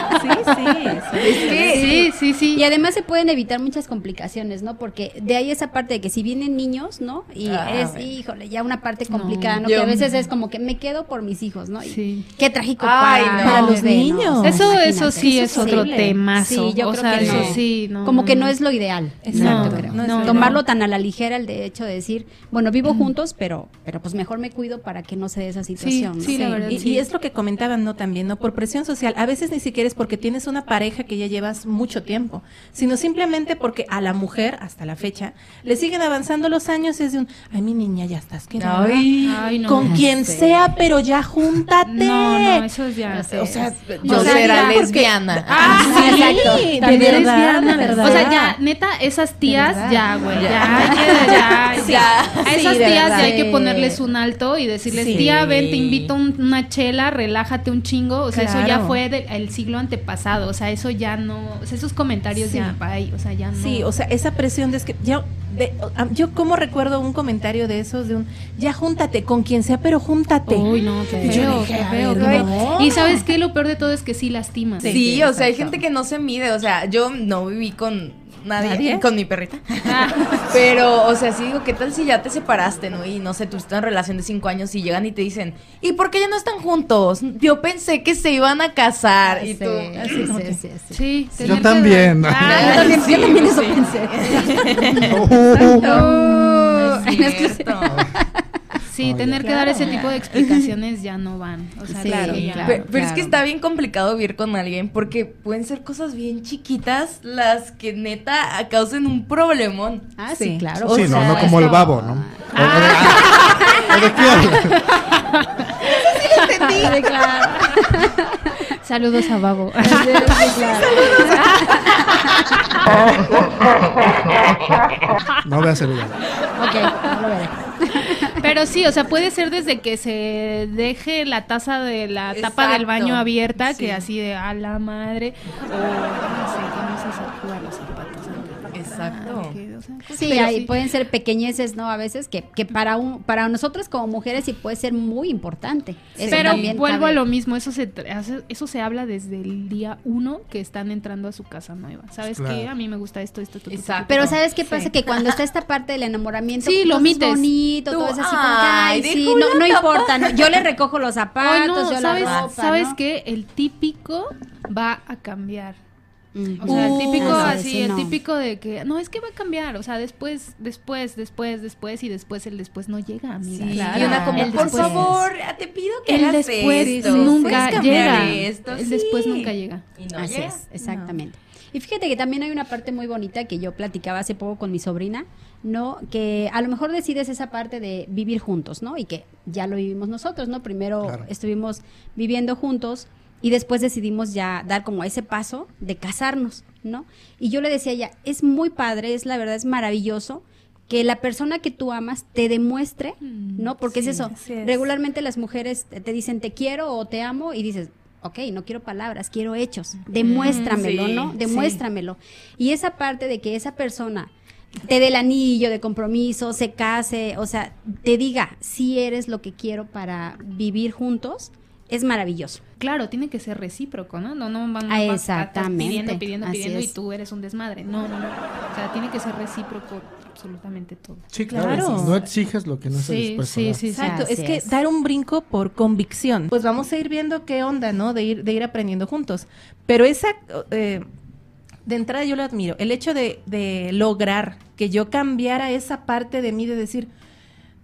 Sí, sí. Es que Sí, sí, sí. Y además se pueden evitar muchas complicaciones, ¿no? Porque de ahí esa parte de que si vienen niños, ¿no? Y Ah, es, bueno. híjole, ya una parte No. complicada, ¿no? Yo- Que a veces es como que me quedo por mis hijos, ¿no? Y Sí. Qué trágico Ay, para, no. Para los niños. O sea, Eso, eso sí Eso es otro temazo. Sí, yo o creo sea, que eso no. sí, no. Como que no es lo ideal. Exacto, creo. Tomarlo tan a la ligera el de hecho de decir, bueno, vivo juntos, pero, pero pues mejor me cuido para que no se dé esa situación. ¿no? sí, la verdad, Y, sí. y es lo que comentaban, ¿no? También, ¿no? Por presión social. A veces ni siquiera es porque tienes una pareja que ya llevas mucho tiempo, sino simplemente porque a la mujer, hasta la fecha, le siguen avanzando los años. Es de un, ay, mi niña, ya estás quedando. Ay, Ay, no. Con quien sé. sea, pero ya júntate. No, no, eso es ya. sé. O sea, yo será lesbiana. Ah, sí, exacto. de verdad, lesbiana. de verdad. O sea, ya, neta, esas tías, ya, güey, Ya. ya, ya, Sí. A Sí, esas tías verdad. ya hay que ponerles un alto y decirles, Sí. tía, ven, te invito una chela, relájate un chingo. O sea, eso ya fue del el siglo antepasado. O sea, eso ya no, o sea, esos comentarios Sí. ya, bye, o sea, ya no. Sí, o sea, esa presión de es que yo, de- ah, yo como recuerdo un comentario de esos de un ya júntate con quien sea, pero júntate. Uy, no, qué feo, qué feo, no. Y sabes qué, lo peor de todo es que sí lastima. Sí, Sí, o sea, hay gente que no se mide, o sea, yo no viví con nadie, ¿Nadie? con mi perrita. Ah. Pero, o sea, sí digo, ¿qué tal si ya te separaste, no? Y no sé, tuviste una relación de cinco años y llegan y te dicen, ¿y por qué ya no están juntos? Yo pensé que se iban a casar. y Sí, tú, sí, como sí, sí, sí. Sí, Yo Ah, también, yo sí, también eso pensé. No es cierto. Sí, Oh, tener ya. que dar ese tipo de explicaciones ya no van. O sea, Sí, claro, ya. claro. Pero, pero es que está bien complicado vivir con alguien porque pueden ser cosas bien chiquitas las que neta causen un problemón. Ah, sí, Sí. claro. Sí, o no, sea, no como el babo, ¿no? O- o de- ah. Sí, claro. Saludos a Babo. Sí, claro. No voy a hacer igual. Ok, no lo veré. Pero sí, o sea, puede ser desde que se deje la taza de la tapa del baño abierta, Sí. que así de a la madre, o no sé, no los Exacto. O sea, Sí, ahí sí. pueden ser pequeñeces, ¿no? A veces que, que para un, para nosotros como mujeres sí puede ser muy importante. Pero vuelvo cabe. a lo mismo, eso se eso se habla desde el día uno que están entrando a su casa nueva. ¿Sabes Claro. qué? A mí me gusta esto, esto, esto. Pero ¿sabes qué Sí. pasa? Que cuando está esta parte del enamoramiento, Sí, lo todo es omites. bonito, Tú, todo es así como que, ay, ay, sí, no, no importa, ¿no? yo le recojo los zapatos, Ay, no, yo ¿sabes, la ropa, ¿sabes ¿no? qué? El típico va a cambiar. Mm. O sea, el Uh, típico sí, así, sí, el no. típico de que no es que va a cambiar, o sea, después, después, después, después y después el después no llega, amiga. Sí, Claro. y una como, El por después. favor, te pido que El hagas después esto. nunca ¿Puedes cambiar llega. esto? El Sí. después nunca llega. Y no Así llega. es, exactamente. Y fíjate que también hay una parte muy bonita que yo platicaba hace poco con mi sobrina, ¿no? Que a lo mejor decides esa parte de vivir juntos, ¿no? Y que ya lo vivimos nosotros, ¿no? Primero Claro. estuvimos viviendo juntos y después decidimos ya dar como ese paso de casarnos, ¿no? Y yo le decía a ella, es muy padre, es la verdad, es maravilloso que la persona que tú amas te demuestre, ¿no? Porque sí, es eso, es. regularmente las mujeres te dicen te quiero o te amo y dices, ok, no quiero palabras, quiero hechos, demuéstramelo, sí, ¿no? sí. Demuéstramelo. Y esa parte de que esa persona te dé el anillo de compromiso, se case, o sea, te diga si eres lo que quiero para vivir juntos, es maravilloso. Claro, tiene que ser recíproco, ¿no? No, no van a estar pidiendo, pidiendo, así pidiendo y tú eres un desmadre. No, no, no. O sea, tiene que ser recíproco absolutamente todo. Sí, claro. Claro. No exiges lo que no estás Sí, sí, sí, sí. Exacto, Así es que es. dar un brinco por convicción. Pues vamos a ir viendo qué onda, ¿no? De ir, de ir aprendiendo juntos. Pero esa, eh, de entrada yo lo admiro. El hecho de, de lograr que yo cambiara esa parte de mí de decir,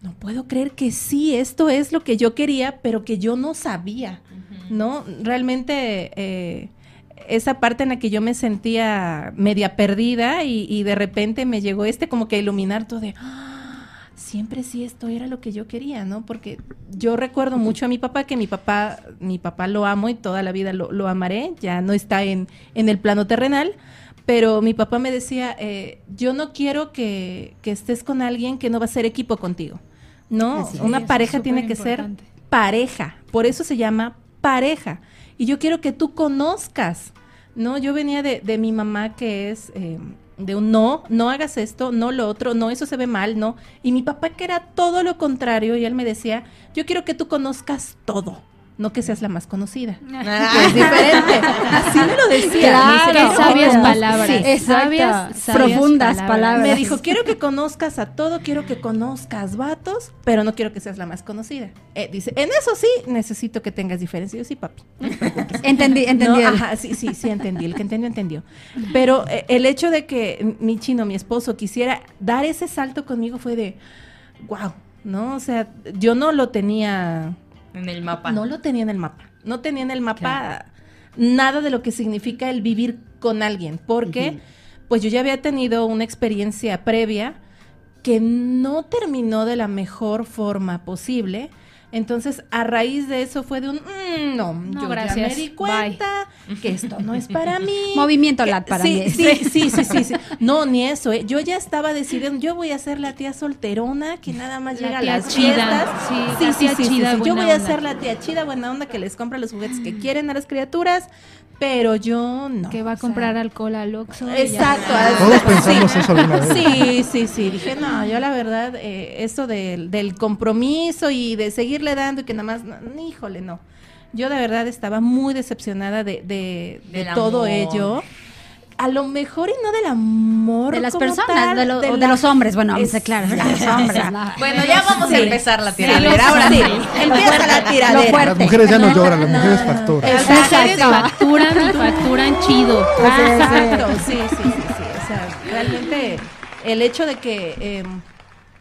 no puedo creer que sí, esto es lo que yo quería, pero que yo no sabía, ¿no? Realmente eh, esa parte en la que yo me sentía media perdida y, y de repente me llegó este como que iluminar todo de, "Ah, siempre sí esto era lo que yo quería, ¿no? Porque yo recuerdo mucho a mi papá, que mi papá, mi papá lo amo y toda la vida lo, lo amaré, ya no está en, en el plano terrenal, pero mi papá me decía, eh, yo no quiero que, que estés con alguien que no va a ser equipo contigo, ¿no? Así. Una es pareja tiene que ser pareja, por eso se llama pareja. Y yo quiero que tú conozcas, ¿no? Yo venía de, de mi mamá que es eh, de un no, no hagas esto, no lo otro, no, eso se ve mal, no. Y mi papá que era todo lo contrario y él me decía, yo quiero que tú conozcas todo, no que seas la más conocida. Es diferente. Así me lo decía. Claro. Sabias no, palabras. sí. Sabias, sabias Profundas palabras. Me dijo, quiero que conozcas a todo, quiero que conozcas vatos, pero no quiero que seas la más conocida. Eh, dice, en eso sí, necesito que tengas diferencia. Yo sí, papi. Entendí, entendí. No, ajá, sí, sí, sí, entendí. El que entendió, entendió. Pero eh, el hecho de que mi chino, mi esposo, quisiera dar ese salto conmigo fue de, wow, ¿no? O sea, yo no lo tenía, En el mapa. no lo tenía en el mapa. No tenía en el mapa nada de lo que significa el vivir con alguien, porque pues yo ya había tenido una experiencia previa que no terminó de la mejor forma posible. Entonces, a raíz de eso fue de un, "Mm, no, No, yo ya gracias, me di bye". cuenta que esto no es para mí. Movimiento Que- LAT para sí, mí. Sí, sí, sí, sí, sí. No, ni eso, ¿eh? Yo ya estaba decidiendo, yo voy a ser la tía solterona que nada más La llega a las chida, fiestas. sí, sí, la sí, tía sí, sí, chida, sí. Yo voy a onda. ser la tía chida, buena onda, que les compra los juguetes que quieren a las criaturas, pero yo no. Que va a o sea, comprar alcohol al Oxxo. ya. Exacto. Todos pensamos eso alguna vez. Sí, sí, sí. Dije, no, yo la verdad, eh, eso del, del compromiso y de seguirle dando y que nada más, no, híjole, no. Yo de verdad estaba muy decepcionada de, de, de todo amor. ello. A lo mejor y no del amor. De las como personas, tal, de, lo- o de la- los hombres, bueno, Es- ser claros, de los hombres, no. Bueno, ya vamos Sí. a empezar la Sí, tiradera. ahora Ahora sí. sí. Empieza la tiradera. Las mujeres ya no lloran, las mujeres facturan. Las Exacto. mujeres facturan y facturan chido. Exacto, sí, sí, sí, sí. O sea, realmente el hecho de que em,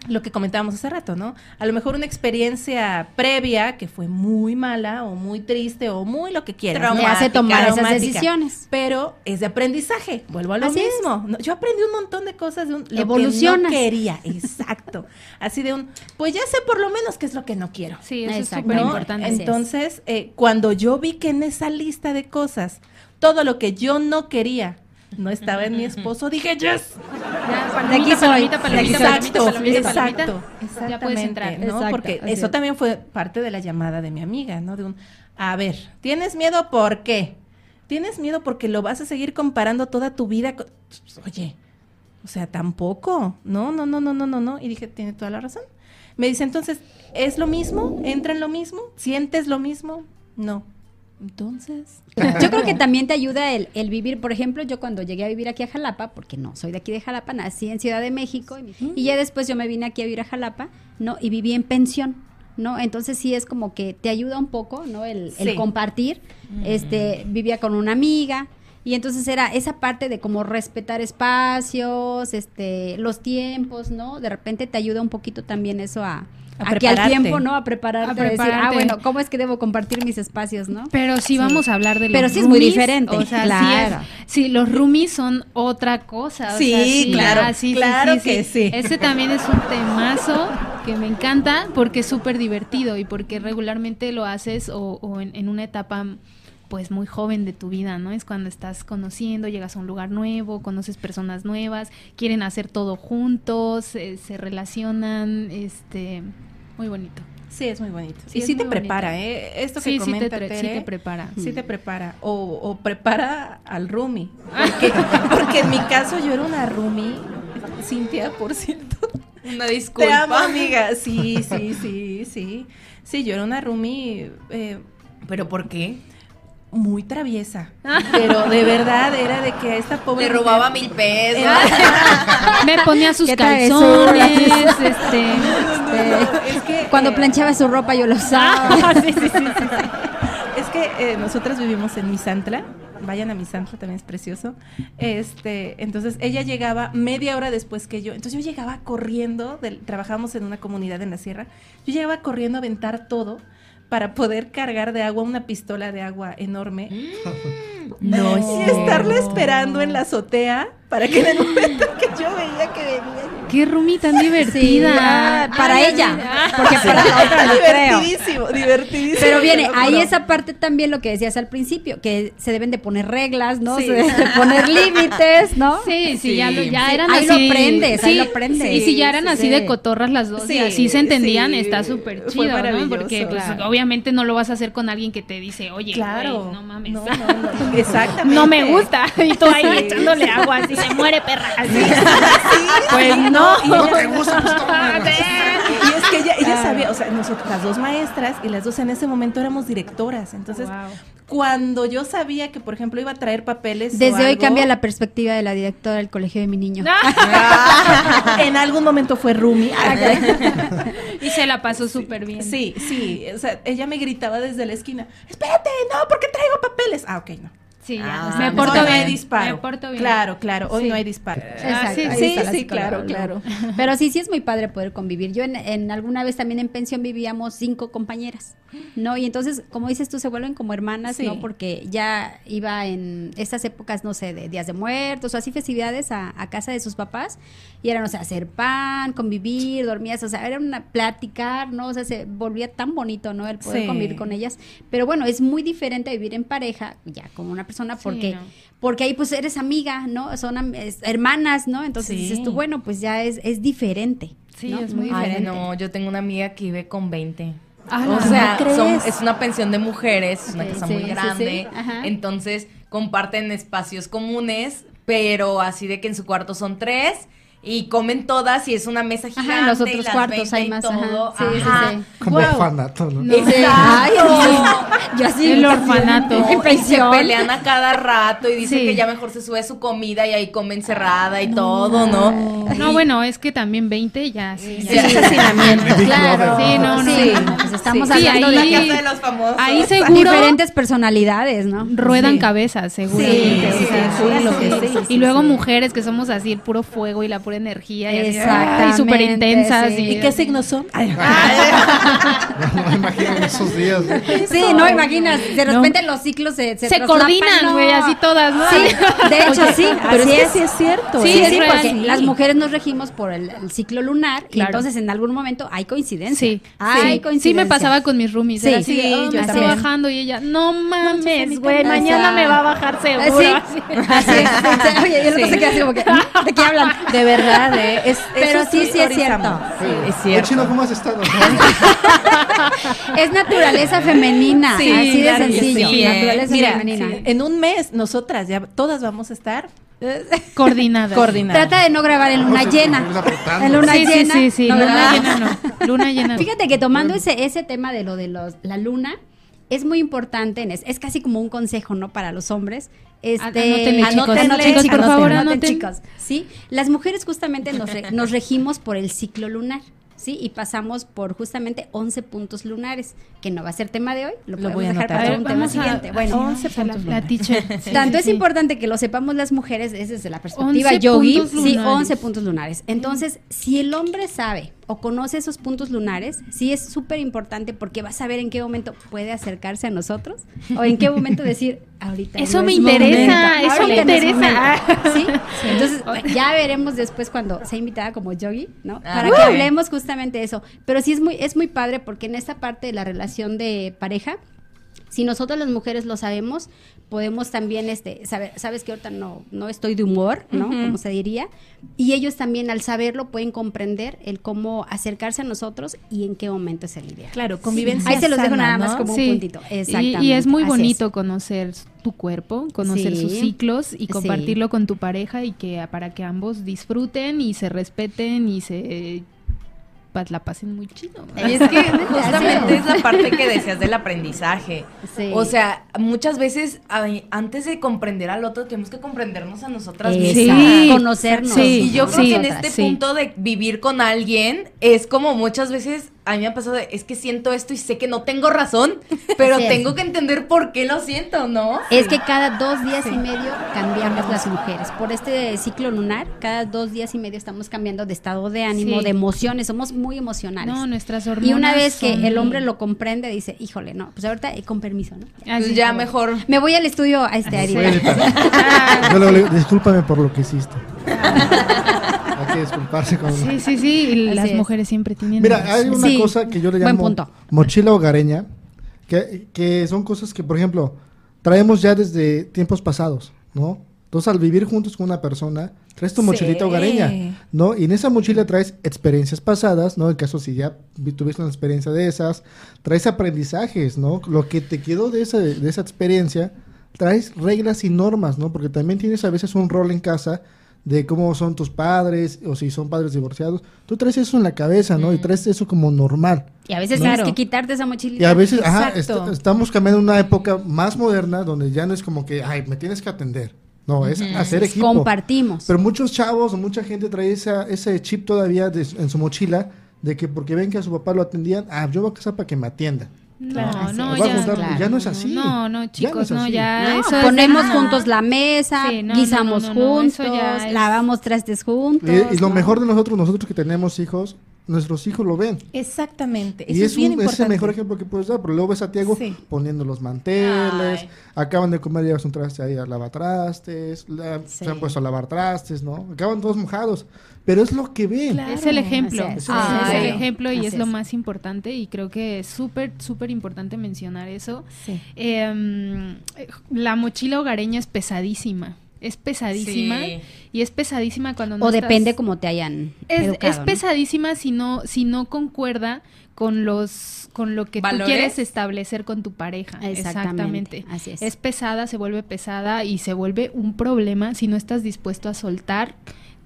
lo que comentábamos hace rato, ¿no? A lo mejor una experiencia previa que fue muy mala o muy triste o muy lo que quieras. ¿no? Le hace tomar esas Traumática. decisiones. Pero es de aprendizaje. Vuelvo a lo Así mismo. No, Yo aprendí un montón de cosas de un, lo que no Evolucionas. quería. Exacto. Así de un, pues ya sé por lo menos qué es lo que no quiero. Sí, eso Exacto. es súper ¿no? importante. Entonces, eh, cuando yo vi que en esa lista de cosas, todo lo que yo no quería no estaba en mi esposo, dije, yes. Ya, palomita, De aquí soy. palomita, palomita, Exacto, exacto. Ya puedes entrar. ¿no? Exacto, Porque eso es. también fue parte de la llamada de mi amiga, ¿no? De un, a ver, ¿tienes miedo por qué? ¿Tienes miedo porque lo vas a seguir comparando toda tu vida con... Oye, o sea, tampoco. No, no, no, no, no, no, no. Y dije, tiene toda la razón. Me dice, entonces, ¿es lo mismo? ¿Entra en lo mismo? ¿Sientes lo mismo? No. Entonces... Yo creo que también te ayuda el, el vivir, por ejemplo, yo cuando llegué a vivir aquí a Jalapa, porque no soy de aquí de Jalapa, nací en Ciudad de México y, y ya después yo me vine aquí a vivir a Jalapa, ¿no? Y viví en pensión, ¿no? Entonces sí es como que te ayuda un poco, ¿no? El, el compartir. Este, vivía con una amiga. Y entonces era esa parte de como respetar espacios, este, los tiempos, ¿no? De repente te ayuda un poquito también eso a, A a que al prepararte. tiempo, ¿no? A prepararte, A a decir, ah, prepararte. bueno, ¿cómo es que debo compartir mis espacios, no? Pero si vamos a hablar de los Pero sí es muy diferente, O sea, claro. sí, es- sí, los roomies son otra cosa. o Sí, sea, claro, ah, sí, sí, claro sí, que sí. Ese también es un temazo que me encanta porque es súper divertido y porque regularmente lo haces o, o en, en una etapa pues muy joven de tu vida, ¿no? Es cuando estás conociendo, llegas a un lugar nuevo, conoces personas nuevas, quieren hacer todo juntos, eh, se relacionan, este, muy bonito. Sí, es muy bonito. Sí, y sí te prepara, bonito. ¿eh? Esto que Sí, sí te, comenta sí te prepara. sí te prepara. O, o prepara al roomie. Porque, porque en mi caso yo era una roomie. Cintia, por cierto. Una Te disculpa. amo, amiga. Sí, sí, sí, sí. Sí, yo era una roomie eh, ¿Pero por qué? Muy traviesa. Pero de verdad era de que esta pobre. Le mujer- robaba mil pesos. Me ponía sus calzones, este... Es que, Cuando eh, planchaba su ropa yo lo usaba. sí, sí, sí, sí. Es que eh, nosotras vivimos en Misantla. Vayan a Misantla, también es precioso. Este, entonces ella llegaba media hora después que yo. Entonces yo llegaba corriendo, del, trabajábamos en una comunidad en la sierra. Yo llegaba corriendo a aventar todo para poder cargar de agua una pistola de agua enorme. No, y estarla esperando en la azotea para que en el momento que yo veía que venía Qué roomie tan Sí, divertida. ah, para ella, porque para la otra no creo. divertidísimo, divertidísimo. Pero viene, ahí esa parte también lo que decías al principio, que se deben de poner reglas, ¿no? Sí. Se deben de poner límites, ¿no? Sí, sí, ya, lo, ya eran ahí así. lo aprendes, ahí sí, lo aprendes. Y si ya eran Sí, así sí. de cotorras las dos, Sí, y así se entendían, sí, está súper fue chido, ¿no? Porque pues, Claro. obviamente no lo vas a hacer con alguien que te dice, oye, Claro. no mames. No, no, no. Exactamente. No me gusta. Y tú ahí Sí. echándole agua, así se muere perra. Así. Sí, Pues no. y ella- gusta? Pues toma. Y es que ella, ella sabía, o sea, nosotros, las dos maestras y las dos en ese momento éramos directoras. Entonces, Wow. cuando yo sabía que, por ejemplo, iba a traer papeles. o Desde hoy algo, cambia la perspectiva de la directora del colegio de mi niño. en algún momento fue Rumi. Y se la pasó súper bien. Sí, sí. O sea, ella me gritaba desde la esquina: Espérate, no, porque traigo papeles. Ah, ok, no. Sí, ya. Ah, me porto hoy no bien. hay disparo. Me porto bien. Claro, claro. Hoy Sí. no hay disparo. Ah, sí, sí, claro, claro. Pero sí, sí es muy padre poder convivir. Yo en, en alguna vez también en pensión vivíamos cinco compañeras, ¿no? Y entonces, como dices tú, se vuelven como hermanas, Sí. ¿no? Porque ya iba en estas épocas, no sé, de días de muertos o así festividades a, a casa de sus papás y eran, o sea, hacer pan, convivir, dormías, o sea, era una platicar, ¿no? O sea, se volvía tan bonito, ¿no? El poder Sí. convivir con ellas. Pero bueno, es muy diferente vivir en pareja, ya con una persona, Porque no. porque ahí pues eres amiga, ¿no? Son am- es- hermanas, ¿no? Entonces Sí. dices tú, bueno, pues ya es, es diferente. Sí, ¿no? es muy Ay, diferente. no, yo tengo una amiga que vive con 20. Ah, O sea, es una pensión de mujeres, es una casa sí, muy sí, sí, grande. ajá. Entonces comparten espacios comunes, pero así de que en su cuarto son tres y comen todas y es una mesa Ajá, gigante. en los y otros las cuartos 20 hay más, todo. ajá. Sí, sí, Ajá. sí. Como Wow. orfanato, ¿no? No. Yo así. El orfanato. No, y se pelean a cada rato y dicen Sí. que ya mejor se sube su comida y ahí come encerrada y todo, ¿no? No, bueno, es que también 20 ya, sí. Sí, ya. es hacinamiento. Claro. Sí, no, no, Sí, pues estamos Sí, hablando ahí- de La casa de los famosos. Ahí seguro diferentes personalidades, ¿no? ruedan Sí. cabezas, seguramente. Sí, sí, sí, sí, lo que sí, sí. sí, Y luego mujeres que somos así, el puro fuego y la pura energía y ay, súper intensas. sí. Y, ¿Y qué signos son? Ay, No me imagino esos días. ¿eh? Sí, no, imaginas, de repente los ciclos se se, coordinan, ¿no? güey, así todas, ¿no? Sí, de hecho sí, pero así es que es. sí es cierto. Sí, Sí, ¿eh? sí, real. porque Sí. las mujeres nos regimos por el, el ciclo lunar y entonces en algún momento hay coincidencia. Sí, hay sí. sí coincidencia. me pasaba con mis roomies. Sí. era así de, "Oh, yo está bajando y ella, no mames, güey, mañana me va a bajar seguro. Sí, así Oye, y así como que, "¿Mm? ¿de qué hablan? De verdad, ¿eh? Es, Pero eso sí, sí es cierto. amor. Es cierto. Chino, ¿cómo has estado? Es naturaleza femenina, Sí, así de sencillo. sí, ¿eh? naturaleza Mira, femenina. en un mes nosotras ya todas vamos a estar Coordinada. coordinadas. Trata de no grabar en luna Vamos a llena. En luna Sí, sí, llena. sí, sí, no, luna ¿verdad? llena no. Luna llena. Fíjate que tomando ese, ese tema de lo de los, la luna, es muy importante, en es, es casi como un consejo, ¿no? Para los hombres. Este, Anótenle, chicos. anótenle, Chicos, por favor, anoten. chicos. Sí, las mujeres justamente nos, re- nos regimos por el ciclo lunar. Sí, y pasamos por justamente 11 puntos lunares, que no va a ser tema de hoy, lo, Lo podemos voy a dejar para un tema a- siguiente. a- Bueno, 11 vamos a la- puntos la lunares. teacher. Sí, tanto sí, es sí. importante que lo sepamos las mujeres, es desde la perspectiva 11 yogi, sí, lunares. 11 puntos lunares. Entonces, si el hombre sabe o conoce esos puntos lunares, sí es súper importante porque va a saber en qué momento puede acercarse a nosotros o en qué momento decir, ahorita. Eso no me es interesa, momento, eso me es interesa. momento". ¿Sí? Entonces, ya veremos después cuando sea invitada como yogi, ¿no? Ah, Para que hablemos justamente de eso. Pero sí es muy, es muy padre porque en esta parte de la relación de pareja, si nosotros las mujeres lo sabemos, podemos también, este, saber, sabes que ahorita no, no estoy de humor, ¿no? Como se diría. Y ellos también al saberlo pueden comprender el cómo acercarse a nosotros y en qué momento es el ideal. Claro, convivencia Ahí se los dejo sana, nada más ¿no? como Sí. un puntito. Exactamente. y es muy bonito conocer tu cuerpo, conocer Sí. sus ciclos y Sí. compartirlo con tu pareja y que para que ambos disfruten y se respeten y se la pasen muy chido. Y es que justamente es la parte que decías del aprendizaje. Sí. O sea, muchas veces antes de comprender al otro tenemos que comprendernos a nosotras mismas. Sí. Conocernos. Sí. Y yo creo Sí. que en este sí. punto de vivir con alguien es como muchas veces a mí me ha pasado de, es que siento esto y sé que no tengo razón, pero Así tengo que entender por qué lo siento, ¿no? Es que cada dos días y medio cambiamos las mujeres. Por este ciclo lunar, cada dos días y medio estamos cambiando de estado de ánimo, Sí. de emociones. Somos muy emocionales. No, nuestras hormonas. y una vez que el hombre lo comprende, dice, híjole, no, pues ahorita eh, con permiso, ¿no? Así Pues ya como- mejor. Me voy al estudio a este le- discúlpame por lo que hiciste. Hay que disculparse con Sí, sí, sí, y las es. mujeres siempre tienen Mira, hay una Sí, cosa que yo le llamo punto. mochila hogareña, que, que son cosas que, por ejemplo, traemos ya desde tiempos pasados, ¿no? Entonces, al vivir juntos con una persona, traes tu Sí. mochilita hogareña, ¿no? Y en esa mochila traes experiencias pasadas, ¿no? En caso si ya vi- tuviste una experiencia de esas, traes aprendizajes, ¿no? Lo que te quedó de esa, de esa experiencia, traes reglas y normas, ¿no? Porque también tienes a veces un rol en casa de cómo son tus padres o si son padres divorciados. Tú traes eso en la cabeza, ¿no? Y traes eso como normal. Y a veces Claro. tienes que quitarte esa mochilita. Y a veces, ajá, est- estamos cambiando una época más moderna donde ya no es como que, ay, me tienes que atender. No, es hacer equipo. Compartimos. Pero muchos chavos o mucha gente trae esa, ese chip todavía de- en su mochila de que porque ven que a su papá lo atendían, ah, yo voy a casar para que me atienda. No, Claro. no, ya, juntar, claro. ya no es así. No, no, chicos, es no, así. ya. No, eso es- ponemos juntos la mesa, Sí, no, guisamos no, no, no, eso juntos, es- lavamos trastes juntos. Y, y lo ¿no? mejor de nosotros, nosotros que tenemos hijos, nuestros hijos lo ven. Exactamente. Y es, es bien un- es el mejor ejemplo que puedes dar, pero luego ves a Tiago Sí. poniendo los manteles, Ay. acaban de comer, llevas un traste ahí a lavar trastes, la- Sí. se han puesto a lavar trastes, ¿no? Acaban todos mojados, pero es lo que ven. Claro. Es el ejemplo, Así es, el ejemplo y es lo más importante y creo que es súper, súper importante mencionar eso. Sí. Eh, la mochila hogareña es pesadísima, es pesadísima Sí. y es pesadísima cuando no o estás- depende cómo te hayan es, educado, es ¿no? pesadísima si no si no concuerda con los con lo que ¿Valores? tú quieres establecer con tu pareja Exactamente, exactamente así es. es pesada se vuelve pesada y se vuelve un problema si no estás dispuesto a soltar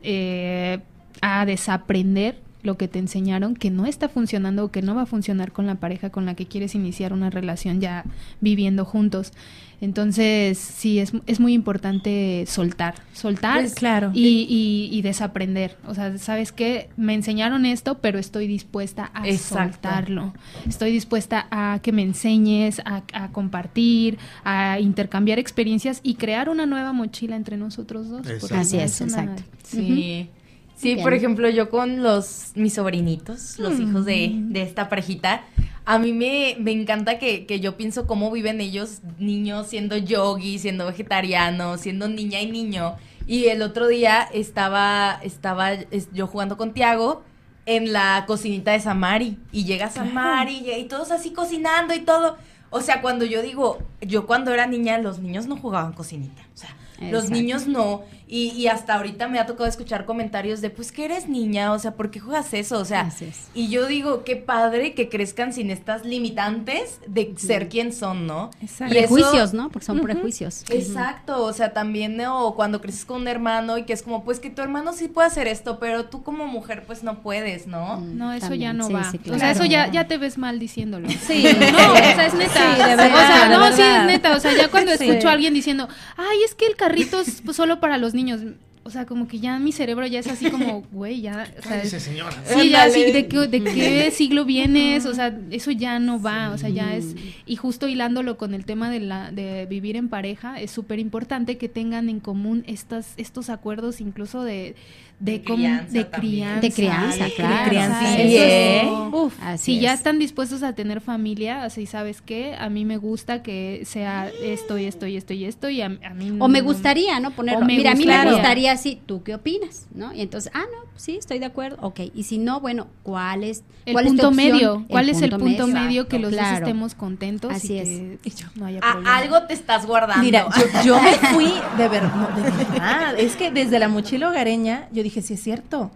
eh, a desaprender lo que te enseñaron que no está funcionando o que no va a funcionar con la pareja con la que quieres iniciar una relación ya viviendo juntos. Entonces, sí, es, es muy importante soltar, soltar Pues, claro. y, y- y desaprender. O sea, ¿sabes qué? Me enseñaron esto, pero estoy dispuesta a Exacto. soltarlo. Estoy dispuesta a que me enseñes, a, a compartir, a intercambiar experiencias y crear una nueva mochila entre nosotros dos. Así es, una- exacto. Sí. Sí, Bien. por ejemplo, yo con los mis sobrinitos, los hijos de, de esta parejita, a mí me, me encanta que, que yo pienso cómo viven ellos, niños, siendo yogi, siendo vegetarianos, siendo niña y niño. Y el otro día estaba, estaba es- yo jugando con Tiago en la cocinita de Samari. Y llega Samari y, y todos así cocinando y todo. O sea, cuando yo digo, yo cuando era niña, los niños no jugaban cocinita. O sea, los niños no. Y, y hasta ahorita me ha tocado escuchar comentarios de, pues que eres niña, o sea, ¿por qué juegas eso? O sea, y yo digo, qué padre que crezcan sin estas limitantes de ser quien son, ¿no? Exacto. Y eso- Prejuicios, ¿no? Porque son prejuicios. Exacto, o sea, también o cuando creces con un hermano y que es como, pues que tu hermano sí puede hacer esto, pero tú como mujer pues no puedes, ¿no? Mm, No, eso ya no sí, va. sí, O sea, eso ya, ya te ves mal diciéndolo. Sí. No, o sea, es neta. Sí, de o verdad, sea, de no, sí, es neta. O sea, ya cuando Sí. escucho a alguien diciendo, ay, es que el carrito es pues, solo para los niños. O sea, como que ya mi cerebro ya es así como, güey, ya. O sea, Cállese, señora. Sí, ya, sí, ¿de qué, de qué siglo vienes? O sea, eso ya no va, o sea, ya es... Y justo hilándolo con el tema de, la, de vivir en pareja, es súper importante que tengan en común estas, estos acuerdos incluso de... De, crianza de crianza. De crianza, de claro. crianza, Eso sí, es-. Uf, Así si ya es. están dispuestos a tener familia, así sabes qué, a mí me gusta que sea esto y esto y esto y esto y a, a mí O me no- gustaría, ¿no? Ponerlo. O me Mira, a mí me gustaría. así. ¿Tú qué opinas? ¿No? Y entonces, ah, no, sí, estoy de acuerdo. Ok. Y si no, bueno, ¿cuál es, El cuál punto medio. ¿Cuál es el punto medio? medio que los dos Claro. estemos contentos Así y es. que no haya A- problema? algo te estás guardando. Mira, yo, yo me fui de ver, no, de verdad. Es que desde la mochila hogareña yo dije, sí es cierto.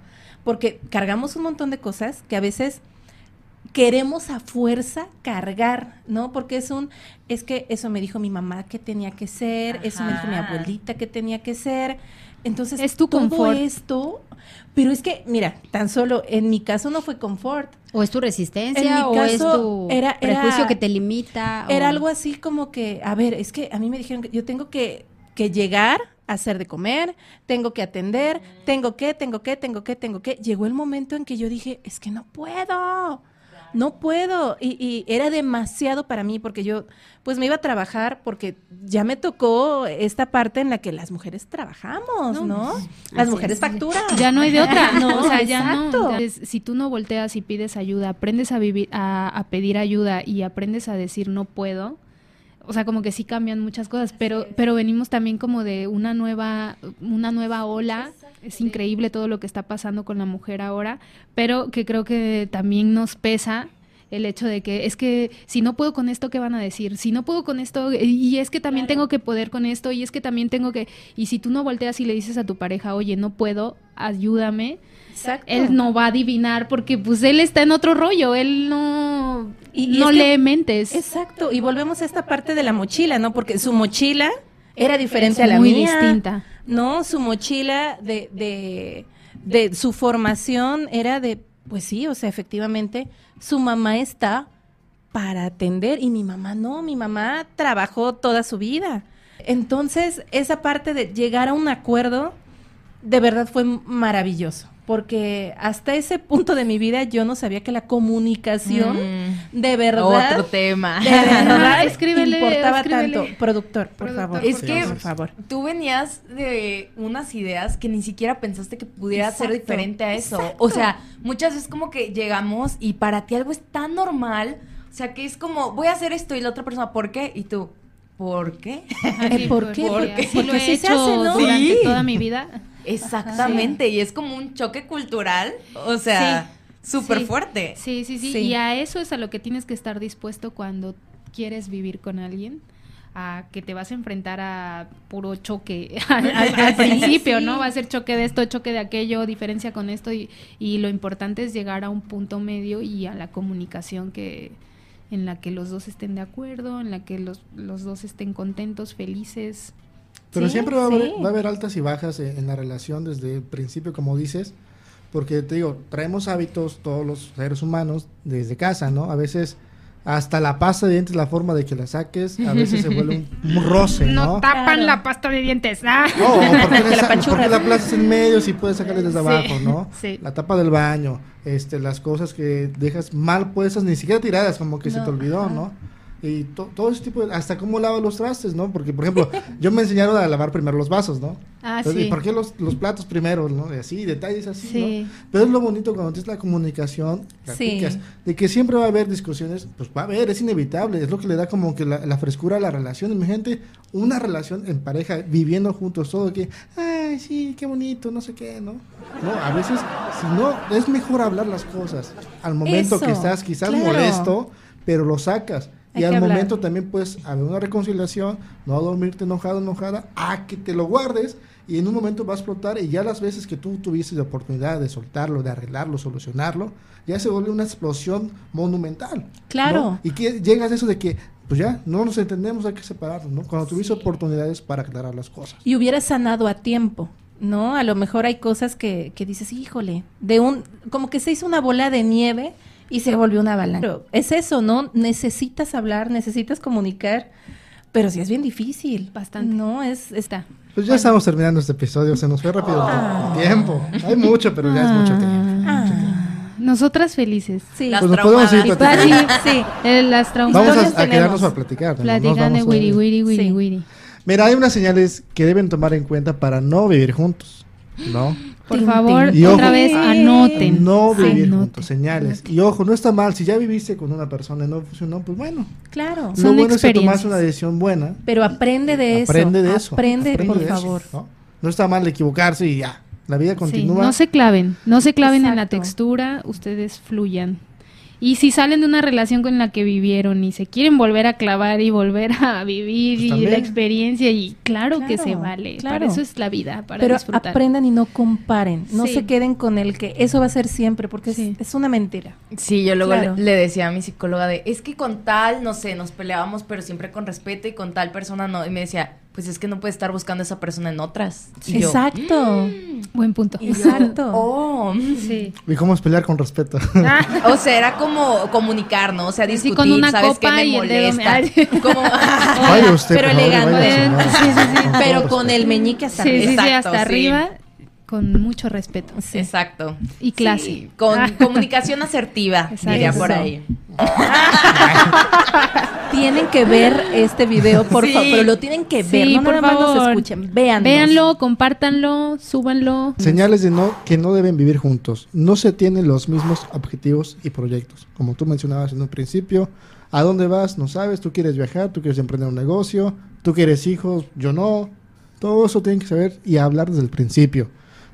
Porque cargamos un montón de cosas que a veces queremos a fuerza cargar, ¿no? Porque es un, es que eso me dijo mi mamá que tenía que ser, eso me dijo mi abuelita que tenía que ser. Entonces, Es tu todo confort. esto, pero es que, mira, tan solo en mi caso no fue confort. ¿O es tu En resistencia? mi ¿O es tu era- era- prejuicio que te limita? o- Era algo así como que, a ver, es que a mí me dijeron que yo tengo que, que llegar hacer de comer, tengo que atender, tengo que, tengo que, tengo que, tengo que. Llegó el momento en que yo dije, es que no puedo, no puedo. Y, y era demasiado para mí porque yo, pues me iba a trabajar porque ya me tocó esta parte en la que las mujeres trabajamos, ¿no? Las Así mujeres es. facturan. Ya no hay de otra, No, o sea, ya exacto. no. Si tú no volteas y pides ayuda, aprendes a vivir, a, a pedir ayuda y aprendes a decir no puedo, o sea, como que sí cambian muchas cosas, pero, pero venimos también como de una nueva, una nueva ola. Es increíble todo lo que está pasando con la mujer ahora, pero que creo que también nos pesa el hecho de que es que si no puedo con esto, ¿qué van a decir? Si no puedo con esto, y es que también tengo que poder con esto, y es que también tengo que, y si tú no volteas y le dices a tu pareja, oye, no puedo, ayúdame, Exacto. él no va a adivinar porque pues él está en otro rollo, él no, Y- y no que- lee mentes. Exacto, y volvemos a esta parte de la mochila, ¿no? Porque su mochila era diferente Es a la muy mía. distinta. No, su mochila de, de, de su formación era de, pues sí, o sea, efectivamente, su mamá está para atender y mi mamá no, mi mamá trabajó toda su vida. Entonces, esa parte de llegar a un acuerdo, de verdad fue maravilloso, porque hasta ese punto de mi vida yo no sabía que la comunicación Mm, de verdad Otro tema. de verdad Escríbele, importaba escríbele. tanto. Productor, por Productor, favor. Es que por favor. tú venías de unas ideas que ni siquiera pensaste que pudiera ser diferente a eso. exacto. O sea, muchas veces como que llegamos y para ti algo es tan normal, o sea, que es como, voy a hacer esto y la otra persona, ¿por qué? Y tú, ¿por qué? Eh, ¿por qué? Porque Porque- lo he así se hecho hace, ¿no? durante Sí. toda mi vida. Exactamente, y es como un choque cultural, o sea, súper Sí. fuerte. Sí, sí, sí, Sí. Y a eso es a lo que tienes que estar dispuesto cuando quieres vivir con alguien. A que te vas a enfrentar a puro choque al, al- al principio, sí. ¿no? Va a ser choque de esto, choque de aquello, diferencia con esto. Y, y lo importante es llegar a un punto medio y a la comunicación que en la que los dos estén de acuerdo, en la que los, los dos estén contentos, felices. Pero Sí, siempre va a, haber, sí. va a haber altas y bajas en, en la relación desde el principio, como dices, porque te digo, traemos hábitos todos los seres humanos desde casa, ¿no? A veces hasta la pasta de dientes, la forma de que la saques, a veces se vuelve un, un roce, ¿no? tapan Claro. la pasta de dientes. ¡Ah! No, o ¿por qué, Te le la sa- apachurras. por qué la en medio si puedes sacarle desde Sí, abajo, ¿no? sí. La tapa del baño, este, las cosas que dejas mal puestas, ni siquiera tiradas, como que se No, te olvidó, ajá. ¿no? Y to- todo ese tipo de, hasta cómo lava los trastes, ¿no? Porque, por ejemplo, yo me enseñaron a lavar primero los vasos, ¿no? Ah, Entonces, ¿y sí. ¿por qué los, los platos primero, no? Y así, detalles así, Sí. ¿no? Pero es lo bonito cuando tienes la comunicación, Sí. platicas, de que siempre va a haber discusiones, pues va a haber, es inevitable, es lo que le da como que la, la frescura a la relación. Imagínate una relación en pareja, viviendo juntos, todo que, ay, sí, qué bonito, no sé qué, ¿no? No, a veces, si no, es mejor hablar las cosas. Al momento Eso, que estás quizás claro. molesto, pero lo sacas. Hay y al hablar. momento también puedes haber una reconciliación, no dormirte enojado, enojada, a que te lo guardes y en un momento va a explotar y ya las veces que tú tuviste la oportunidad de soltarlo, de arreglarlo, solucionarlo, ya se vuelve una explosión monumental. Claro. ¿no? Y que llegas a eso de que, pues ya, no nos entendemos, hay que separarnos, ¿no? Cuando tuviste oportunidades para aclarar las cosas. y hubiera sanado a tiempo, ¿no? A lo mejor hay cosas que, que dices, híjole, de un, como que se hizo una bola de nieve y se volvió una avalancha. Pero es eso, ¿no? Necesitas hablar, necesitas comunicar, pero sí es bien difícil. Bastante. No, es, está. Pues ya estamos terminando este episodio, se nos fue rápido el tiempo. Hay mucho, pero ya es mucho tiempo. Ah, Nosotras felices. Sí. Las Pues nos podemos ir traumadas. platicando. sí. Eh, las traumas. Vamos a, a quedarnos a platicar. ¿no? Platican de wiri wiri wiri Sí. wiri. Mira, hay unas señales que deben tomar en cuenta para no vivir juntos, ¿no? Por favor. Y otra ojo, vez anoten. No Sí, vivir anoten. juntos, señales. Y ojo, no está mal, si ya viviste con una persona y no funcionó, pues bueno. Claro. Lo Son bueno es que tomas una decisión buena. Pero aprende de eso. Aprende de eso. Aprende, por de eso, favor. ¿no? No está mal equivocarse y ya. La vida Sí, continúa. no se claven, no se claven en la Exacto. textura, ustedes fluyan. Y si salen de una relación con la que vivieron y se quieren volver a clavar y volver a vivir Pues y la experiencia y claro, que se vale, claro. para eso es la vida, para Pero disfrutar. aprendan y no comparen. No Sí. se queden con el que eso va a ser siempre, porque es- una mentira. Sí, yo luego Claro. le, le decía a mi psicóloga de, es que con tal, no sé, nos peleábamos, pero siempre con respeto y con tal persona no. Y me decía, pues es que no puedes estar buscando a esa persona en otras. Y yo, Exacto. Buen punto. y yo, Exacto. oh. Sí. ¿Y cómo es pelear con respeto? O sea, era como comunicar, ¿no? O sea, Sí, discutir, con una ¿sabes copa qué me me- molesta? Como, usted, pero elegante. Sí, sí, sí. Con Pero con el meñique hasta Sí, sí, arriba. sí, Exacto, hasta sí. arriba, con mucho respeto. Exacto. Y clase. Sí, con comunicación asertiva, diría por ahí. Tienen que ver este video, por Sí. favor. Pero lo tienen que ver, Sí, no por nada más nos favor. escuchen. Véanlos. Véanlo, compártanlo, súbanlo. Señales de no que no deben vivir juntos. No se tienen los mismos objetivos y proyectos. Como tú mencionabas en un principio, ¿a dónde vas? No sabes, tú quieres viajar, tú quieres emprender un negocio, tú quieres hijos, yo no. Todo eso tienen que saber y hablar desde el principio.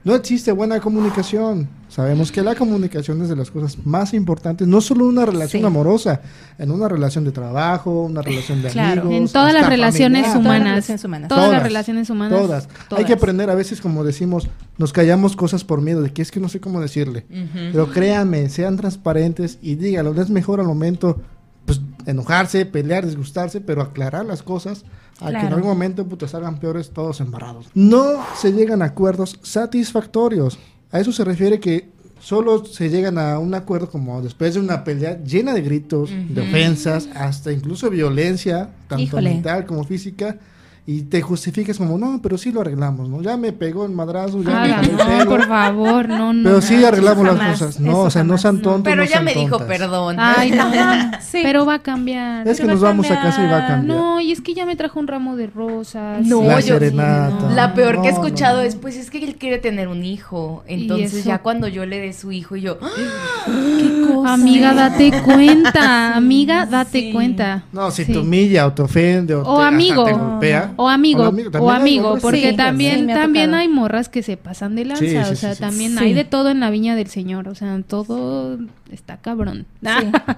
No existe buena comunicación. Sabemos que la comunicación es de las cosas más importantes, no solo en una relación Sí. amorosa, en una relación de trabajo, una relación de Claro. amigos. En todas las relaciones familiar. Todas humanas. relaciones humanas. Todas las Todas. relaciones humanas. Todas. Hay todas. que aprender a veces, como decimos, nos callamos cosas por miedo de que es que no sé cómo decirle. Pero créanme, sean transparentes y díganlo. Es mejor al momento pues, enojarse, pelear, disgustarse, pero aclarar las cosas a que en algún momento salgan peores todos embarrados. No se llegan a acuerdos satisfactorios. A eso se refiere que solo se llegan a un acuerdo como después de una pelea llena de gritos, de ofensas, hasta incluso violencia, tanto Híjole. mental como física. Y te justificas como, no, pero sí lo arreglamos, ¿no? Ya me pegó el madrazo, ya me no, pelo, por favor, no, no. pero sí arreglamos las cosas. No, o sea, no sean no. tontos. Pero no ya me dijo perdón. Ay, no. Sí. Pero va a cambiar. Es que nos vamos a casa y va a cambiar. No, y es que ya me trajo un ramo de rosas. No, La yo- serenata. La peor que he escuchado no. es, pues es que él quiere tener un hijo. Entonces ya cuando yo le dé su hijo, yo, ¡ah! ¿Qué cosa? Amiga, date cuenta. Amiga, date Sí. cuenta. No, si Sí. te humilla o te ofende o, O te, hasta amigo. te golpea. O amigo, O o amigo, porque Sí, también, también hay morras que se pasan de lanza, Sí, sí, o sea, sí. también Sí. hay de todo en la viña del Señor, o sea, todo está cabrón.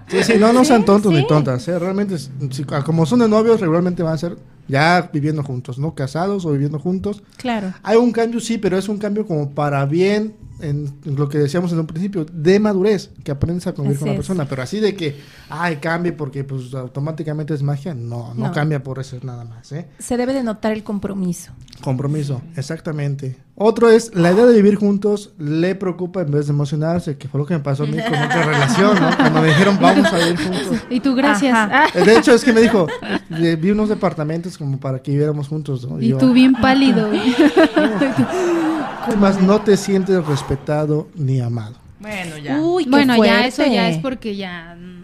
Sí, sí, no, no sean tontos sí. ni tontas. ¿eh? Realmente, si- como son de novios, regularmente van a ser ya viviendo juntos, ¿no? Casados o viviendo juntos. Claro. Hay un cambio, sí, pero es un cambio como para bien, en, lo que decíamos en un principio, de madurez, que aprendes a convivir Así con la es. persona. Pero así de que, ay, cambie porque pues automáticamente es magia, no, no, No. cambia por eso nada más, ¿eh? Se debe de notar el compromiso. Compromiso, exactamente. Otro es, la idea de vivir juntos le preocupa en vez de emocionarse, que fue lo que me pasó a mí con otra relación, ¿no? Cuando me dijeron, vamos a vivir juntos. Y tú, gracias. Ajá. Ah, De hecho, es que me dijo, vi unos departamentos como para que viviéramos juntos, ¿no? y yo, tú bien pálido. Además, no te sientes respetado ni amado. bueno, ya. Uy, qué bueno, ya eso ya es porque ya mm,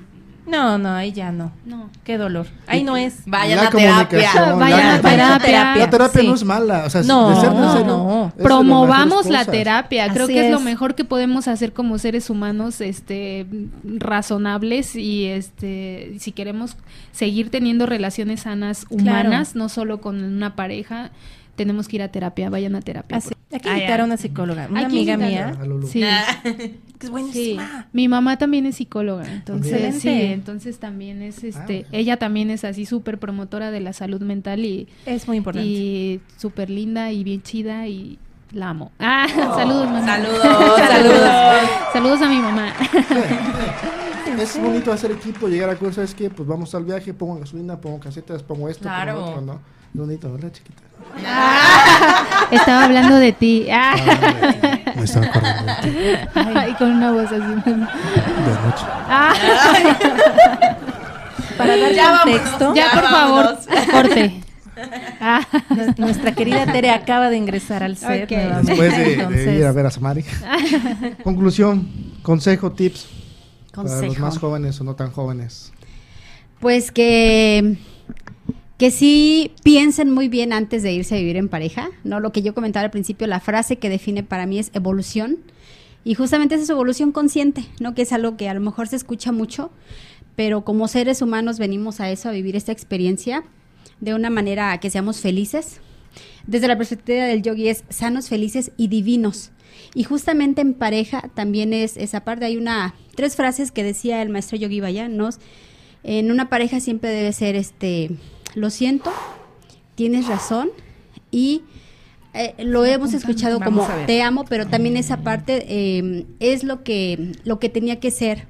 No, no, ahí ya no. No. Qué dolor. Ahí no es. Vayan La a terapia. comunicación, Vayan la- a terapia. La terapia Sí. no es mala, o sea, No, de ser no, serio, no. Promovamos la terapia, creo Así que es. lo mejor que podemos hacer como seres humanos, este, razonables y este, si queremos seguir teniendo relaciones sanas humanas, no solo con una pareja, tenemos que ir a terapia, vayan a terapia. Así. Hay que invitar a una psicóloga. Una que amiga mía. Sí. Que es Sí, buenísima. mi mamá también es psicóloga, entonces sí, entonces también es este, Ah. ella también es así súper promotora de la salud mental y, Es muy importante. y súper linda y bien chida y la amo. Ah, saludos mamá. Saludos, saludos. Saludos a mi mamá. Es bonito hacer equipo, llegar a cosas, ¿sabes qué? Pues vamos al viaje, pongo gasolina, pongo casetas, pongo esto, Claro. pongo otro, ¿no? Es bonito, ¿verdad, chiquita? Estaba hablando de ti. Ah. Me estaba acordando de ti, Ay, con una voz así. de anoche. Ah, Para dar Ya contexto, ya, por favor, vámonos. corte. Ah, nuestra querida Tere acaba de ingresar al set Ok. nuevamente. Después de, ir a ver a Samari. Conclusión, consejo, tips para los Consejo. más jóvenes o no tan jóvenes. Pues que, que sí piensen muy bien antes de irse a vivir en pareja, ¿no? Lo que yo comentaba al principio, la frase que define para mí es evolución. Y justamente esa es evolución consciente, ¿no? Que es algo que a lo mejor se escucha mucho, pero como seres humanos venimos a eso, a vivir esta experiencia de una manera que seamos felices. Desde la perspectiva del yogi es sanos, felices y divinos. Y justamente en pareja también es esa parte. Hay una tres frases que decía el maestro Yogi Bayan, nos en una pareja siempre debe ser este lo siento, tienes razón y eh, lo hemos escuchado Vamos como te amo, pero también esa parte eh, es lo que lo que tenía que ser,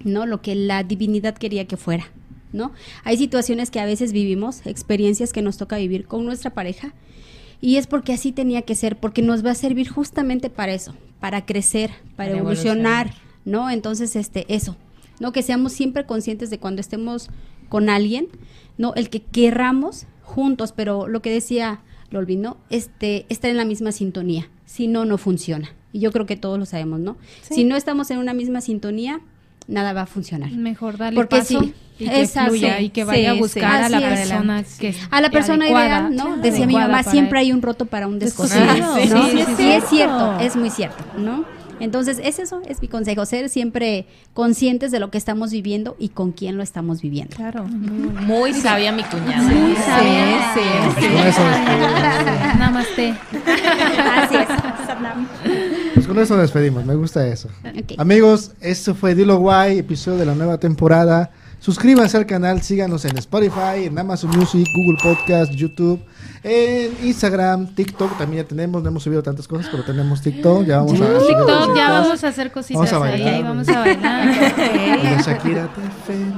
¿no? Lo que la divinidad quería que fuera, ¿no? Hay situaciones que a veces vivimos, experiencias que nos toca vivir con nuestra pareja y es porque así tenía que ser, porque nos va a servir justamente para eso, para crecer, para, Para evolucionar, evolucionar. ¿no? Entonces, este, eso, ¿no? Que seamos siempre conscientes de cuando estemos con alguien, ¿no? El que querramos juntos, pero lo que decía Lolvi, ¿no? Este, estar en la misma sintonía, si no, no funciona. Y yo creo que todos lo sabemos, ¿no? Sí. Si no estamos en una misma sintonía, nada va a funcionar. mejor darle Porque paso sí, y que fluya y que vaya a buscar a la persona que A la persona adecuada, ideal, ¿no? Decía mi mamá, siempre él. hay un roto para un descosido, ¿no? sí, es cierto, es muy cierto, ¿no? Entonces, es eso, es mi consejo, ser siempre conscientes de lo que estamos viviendo y con quién lo estamos viviendo. Claro. Muy sabia mi cuñada. Muy Sí, sabia. sí, Pues con eso despedimos. Namaste. Así es. Pues con eso despedimos, me gusta eso. Amigos, esto fue Dilo Guay, episodio de la nueva temporada. Suscríbanse al canal, síganos en Spotify, en Amazon Music, Google Podcast, YouTube, en Instagram, TikTok también ya tenemos, no hemos subido tantas cosas, pero tenemos TikTok, ya vamos a subir TikTok, ya cositas. vamos a hacer cositas Vamos a ahí, bailar, ahí vamos a bailar. Shakira te feliz.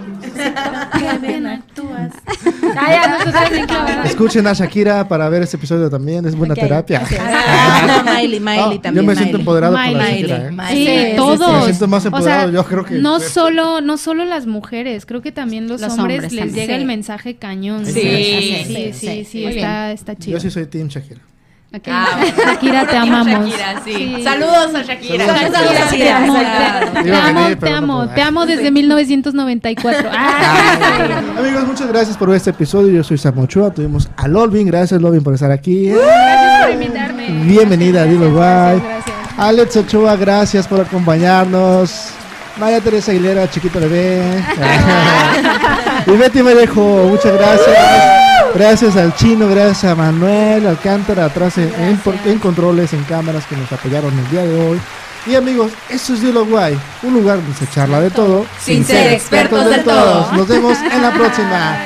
Ah, ya, bien clavadas. Escuchen a Shakira para ver este episodio también, es buena terapia. Ah, Miley, Miley también. yo me siento Miley. empoderado por la Miley. Shakira. ¿eh? Miley. Sí, todos. Me siento más empoderado, yo creo que- No solo, no solo las mujeres, creo que también los, Los hombres, hombres les también. llega Sí. el mensaje cañón. Sí. sí, Sí, sí, sí, sí, sí, muy está, está chido. Yo sí soy Team Shakira. Ah, bueno. Shakira, te amamos. Shakira, sí. Sí. Saludos a Shakira. Saludos a Saludos a Shakira. Te amo, te, amo, te amo, pude. te amo desde 1994. Ah, Amigos, muchas gracias por este episodio. Yo soy Sam Ochoa. Tuvimos a Lolvin. Gracias, Lolvin, por estar aquí. gracias por invitarme. Bienvenida a Dilo. Gracias, gracias. Alex Ochoa, gracias por acompañarnos. María Teresa Aguilera, chiquito bebé. y Betty Merejo, muchas gracias. Gracias al chino, gracias a Manuel Alcántara, atrás en, en- en controles, en cámaras que nos apoyaron el día de hoy. Y amigos, esto es Dilo Guay, un lugar donde se charla de todo. Sin ser expertos del todo. Nos vemos en la próxima.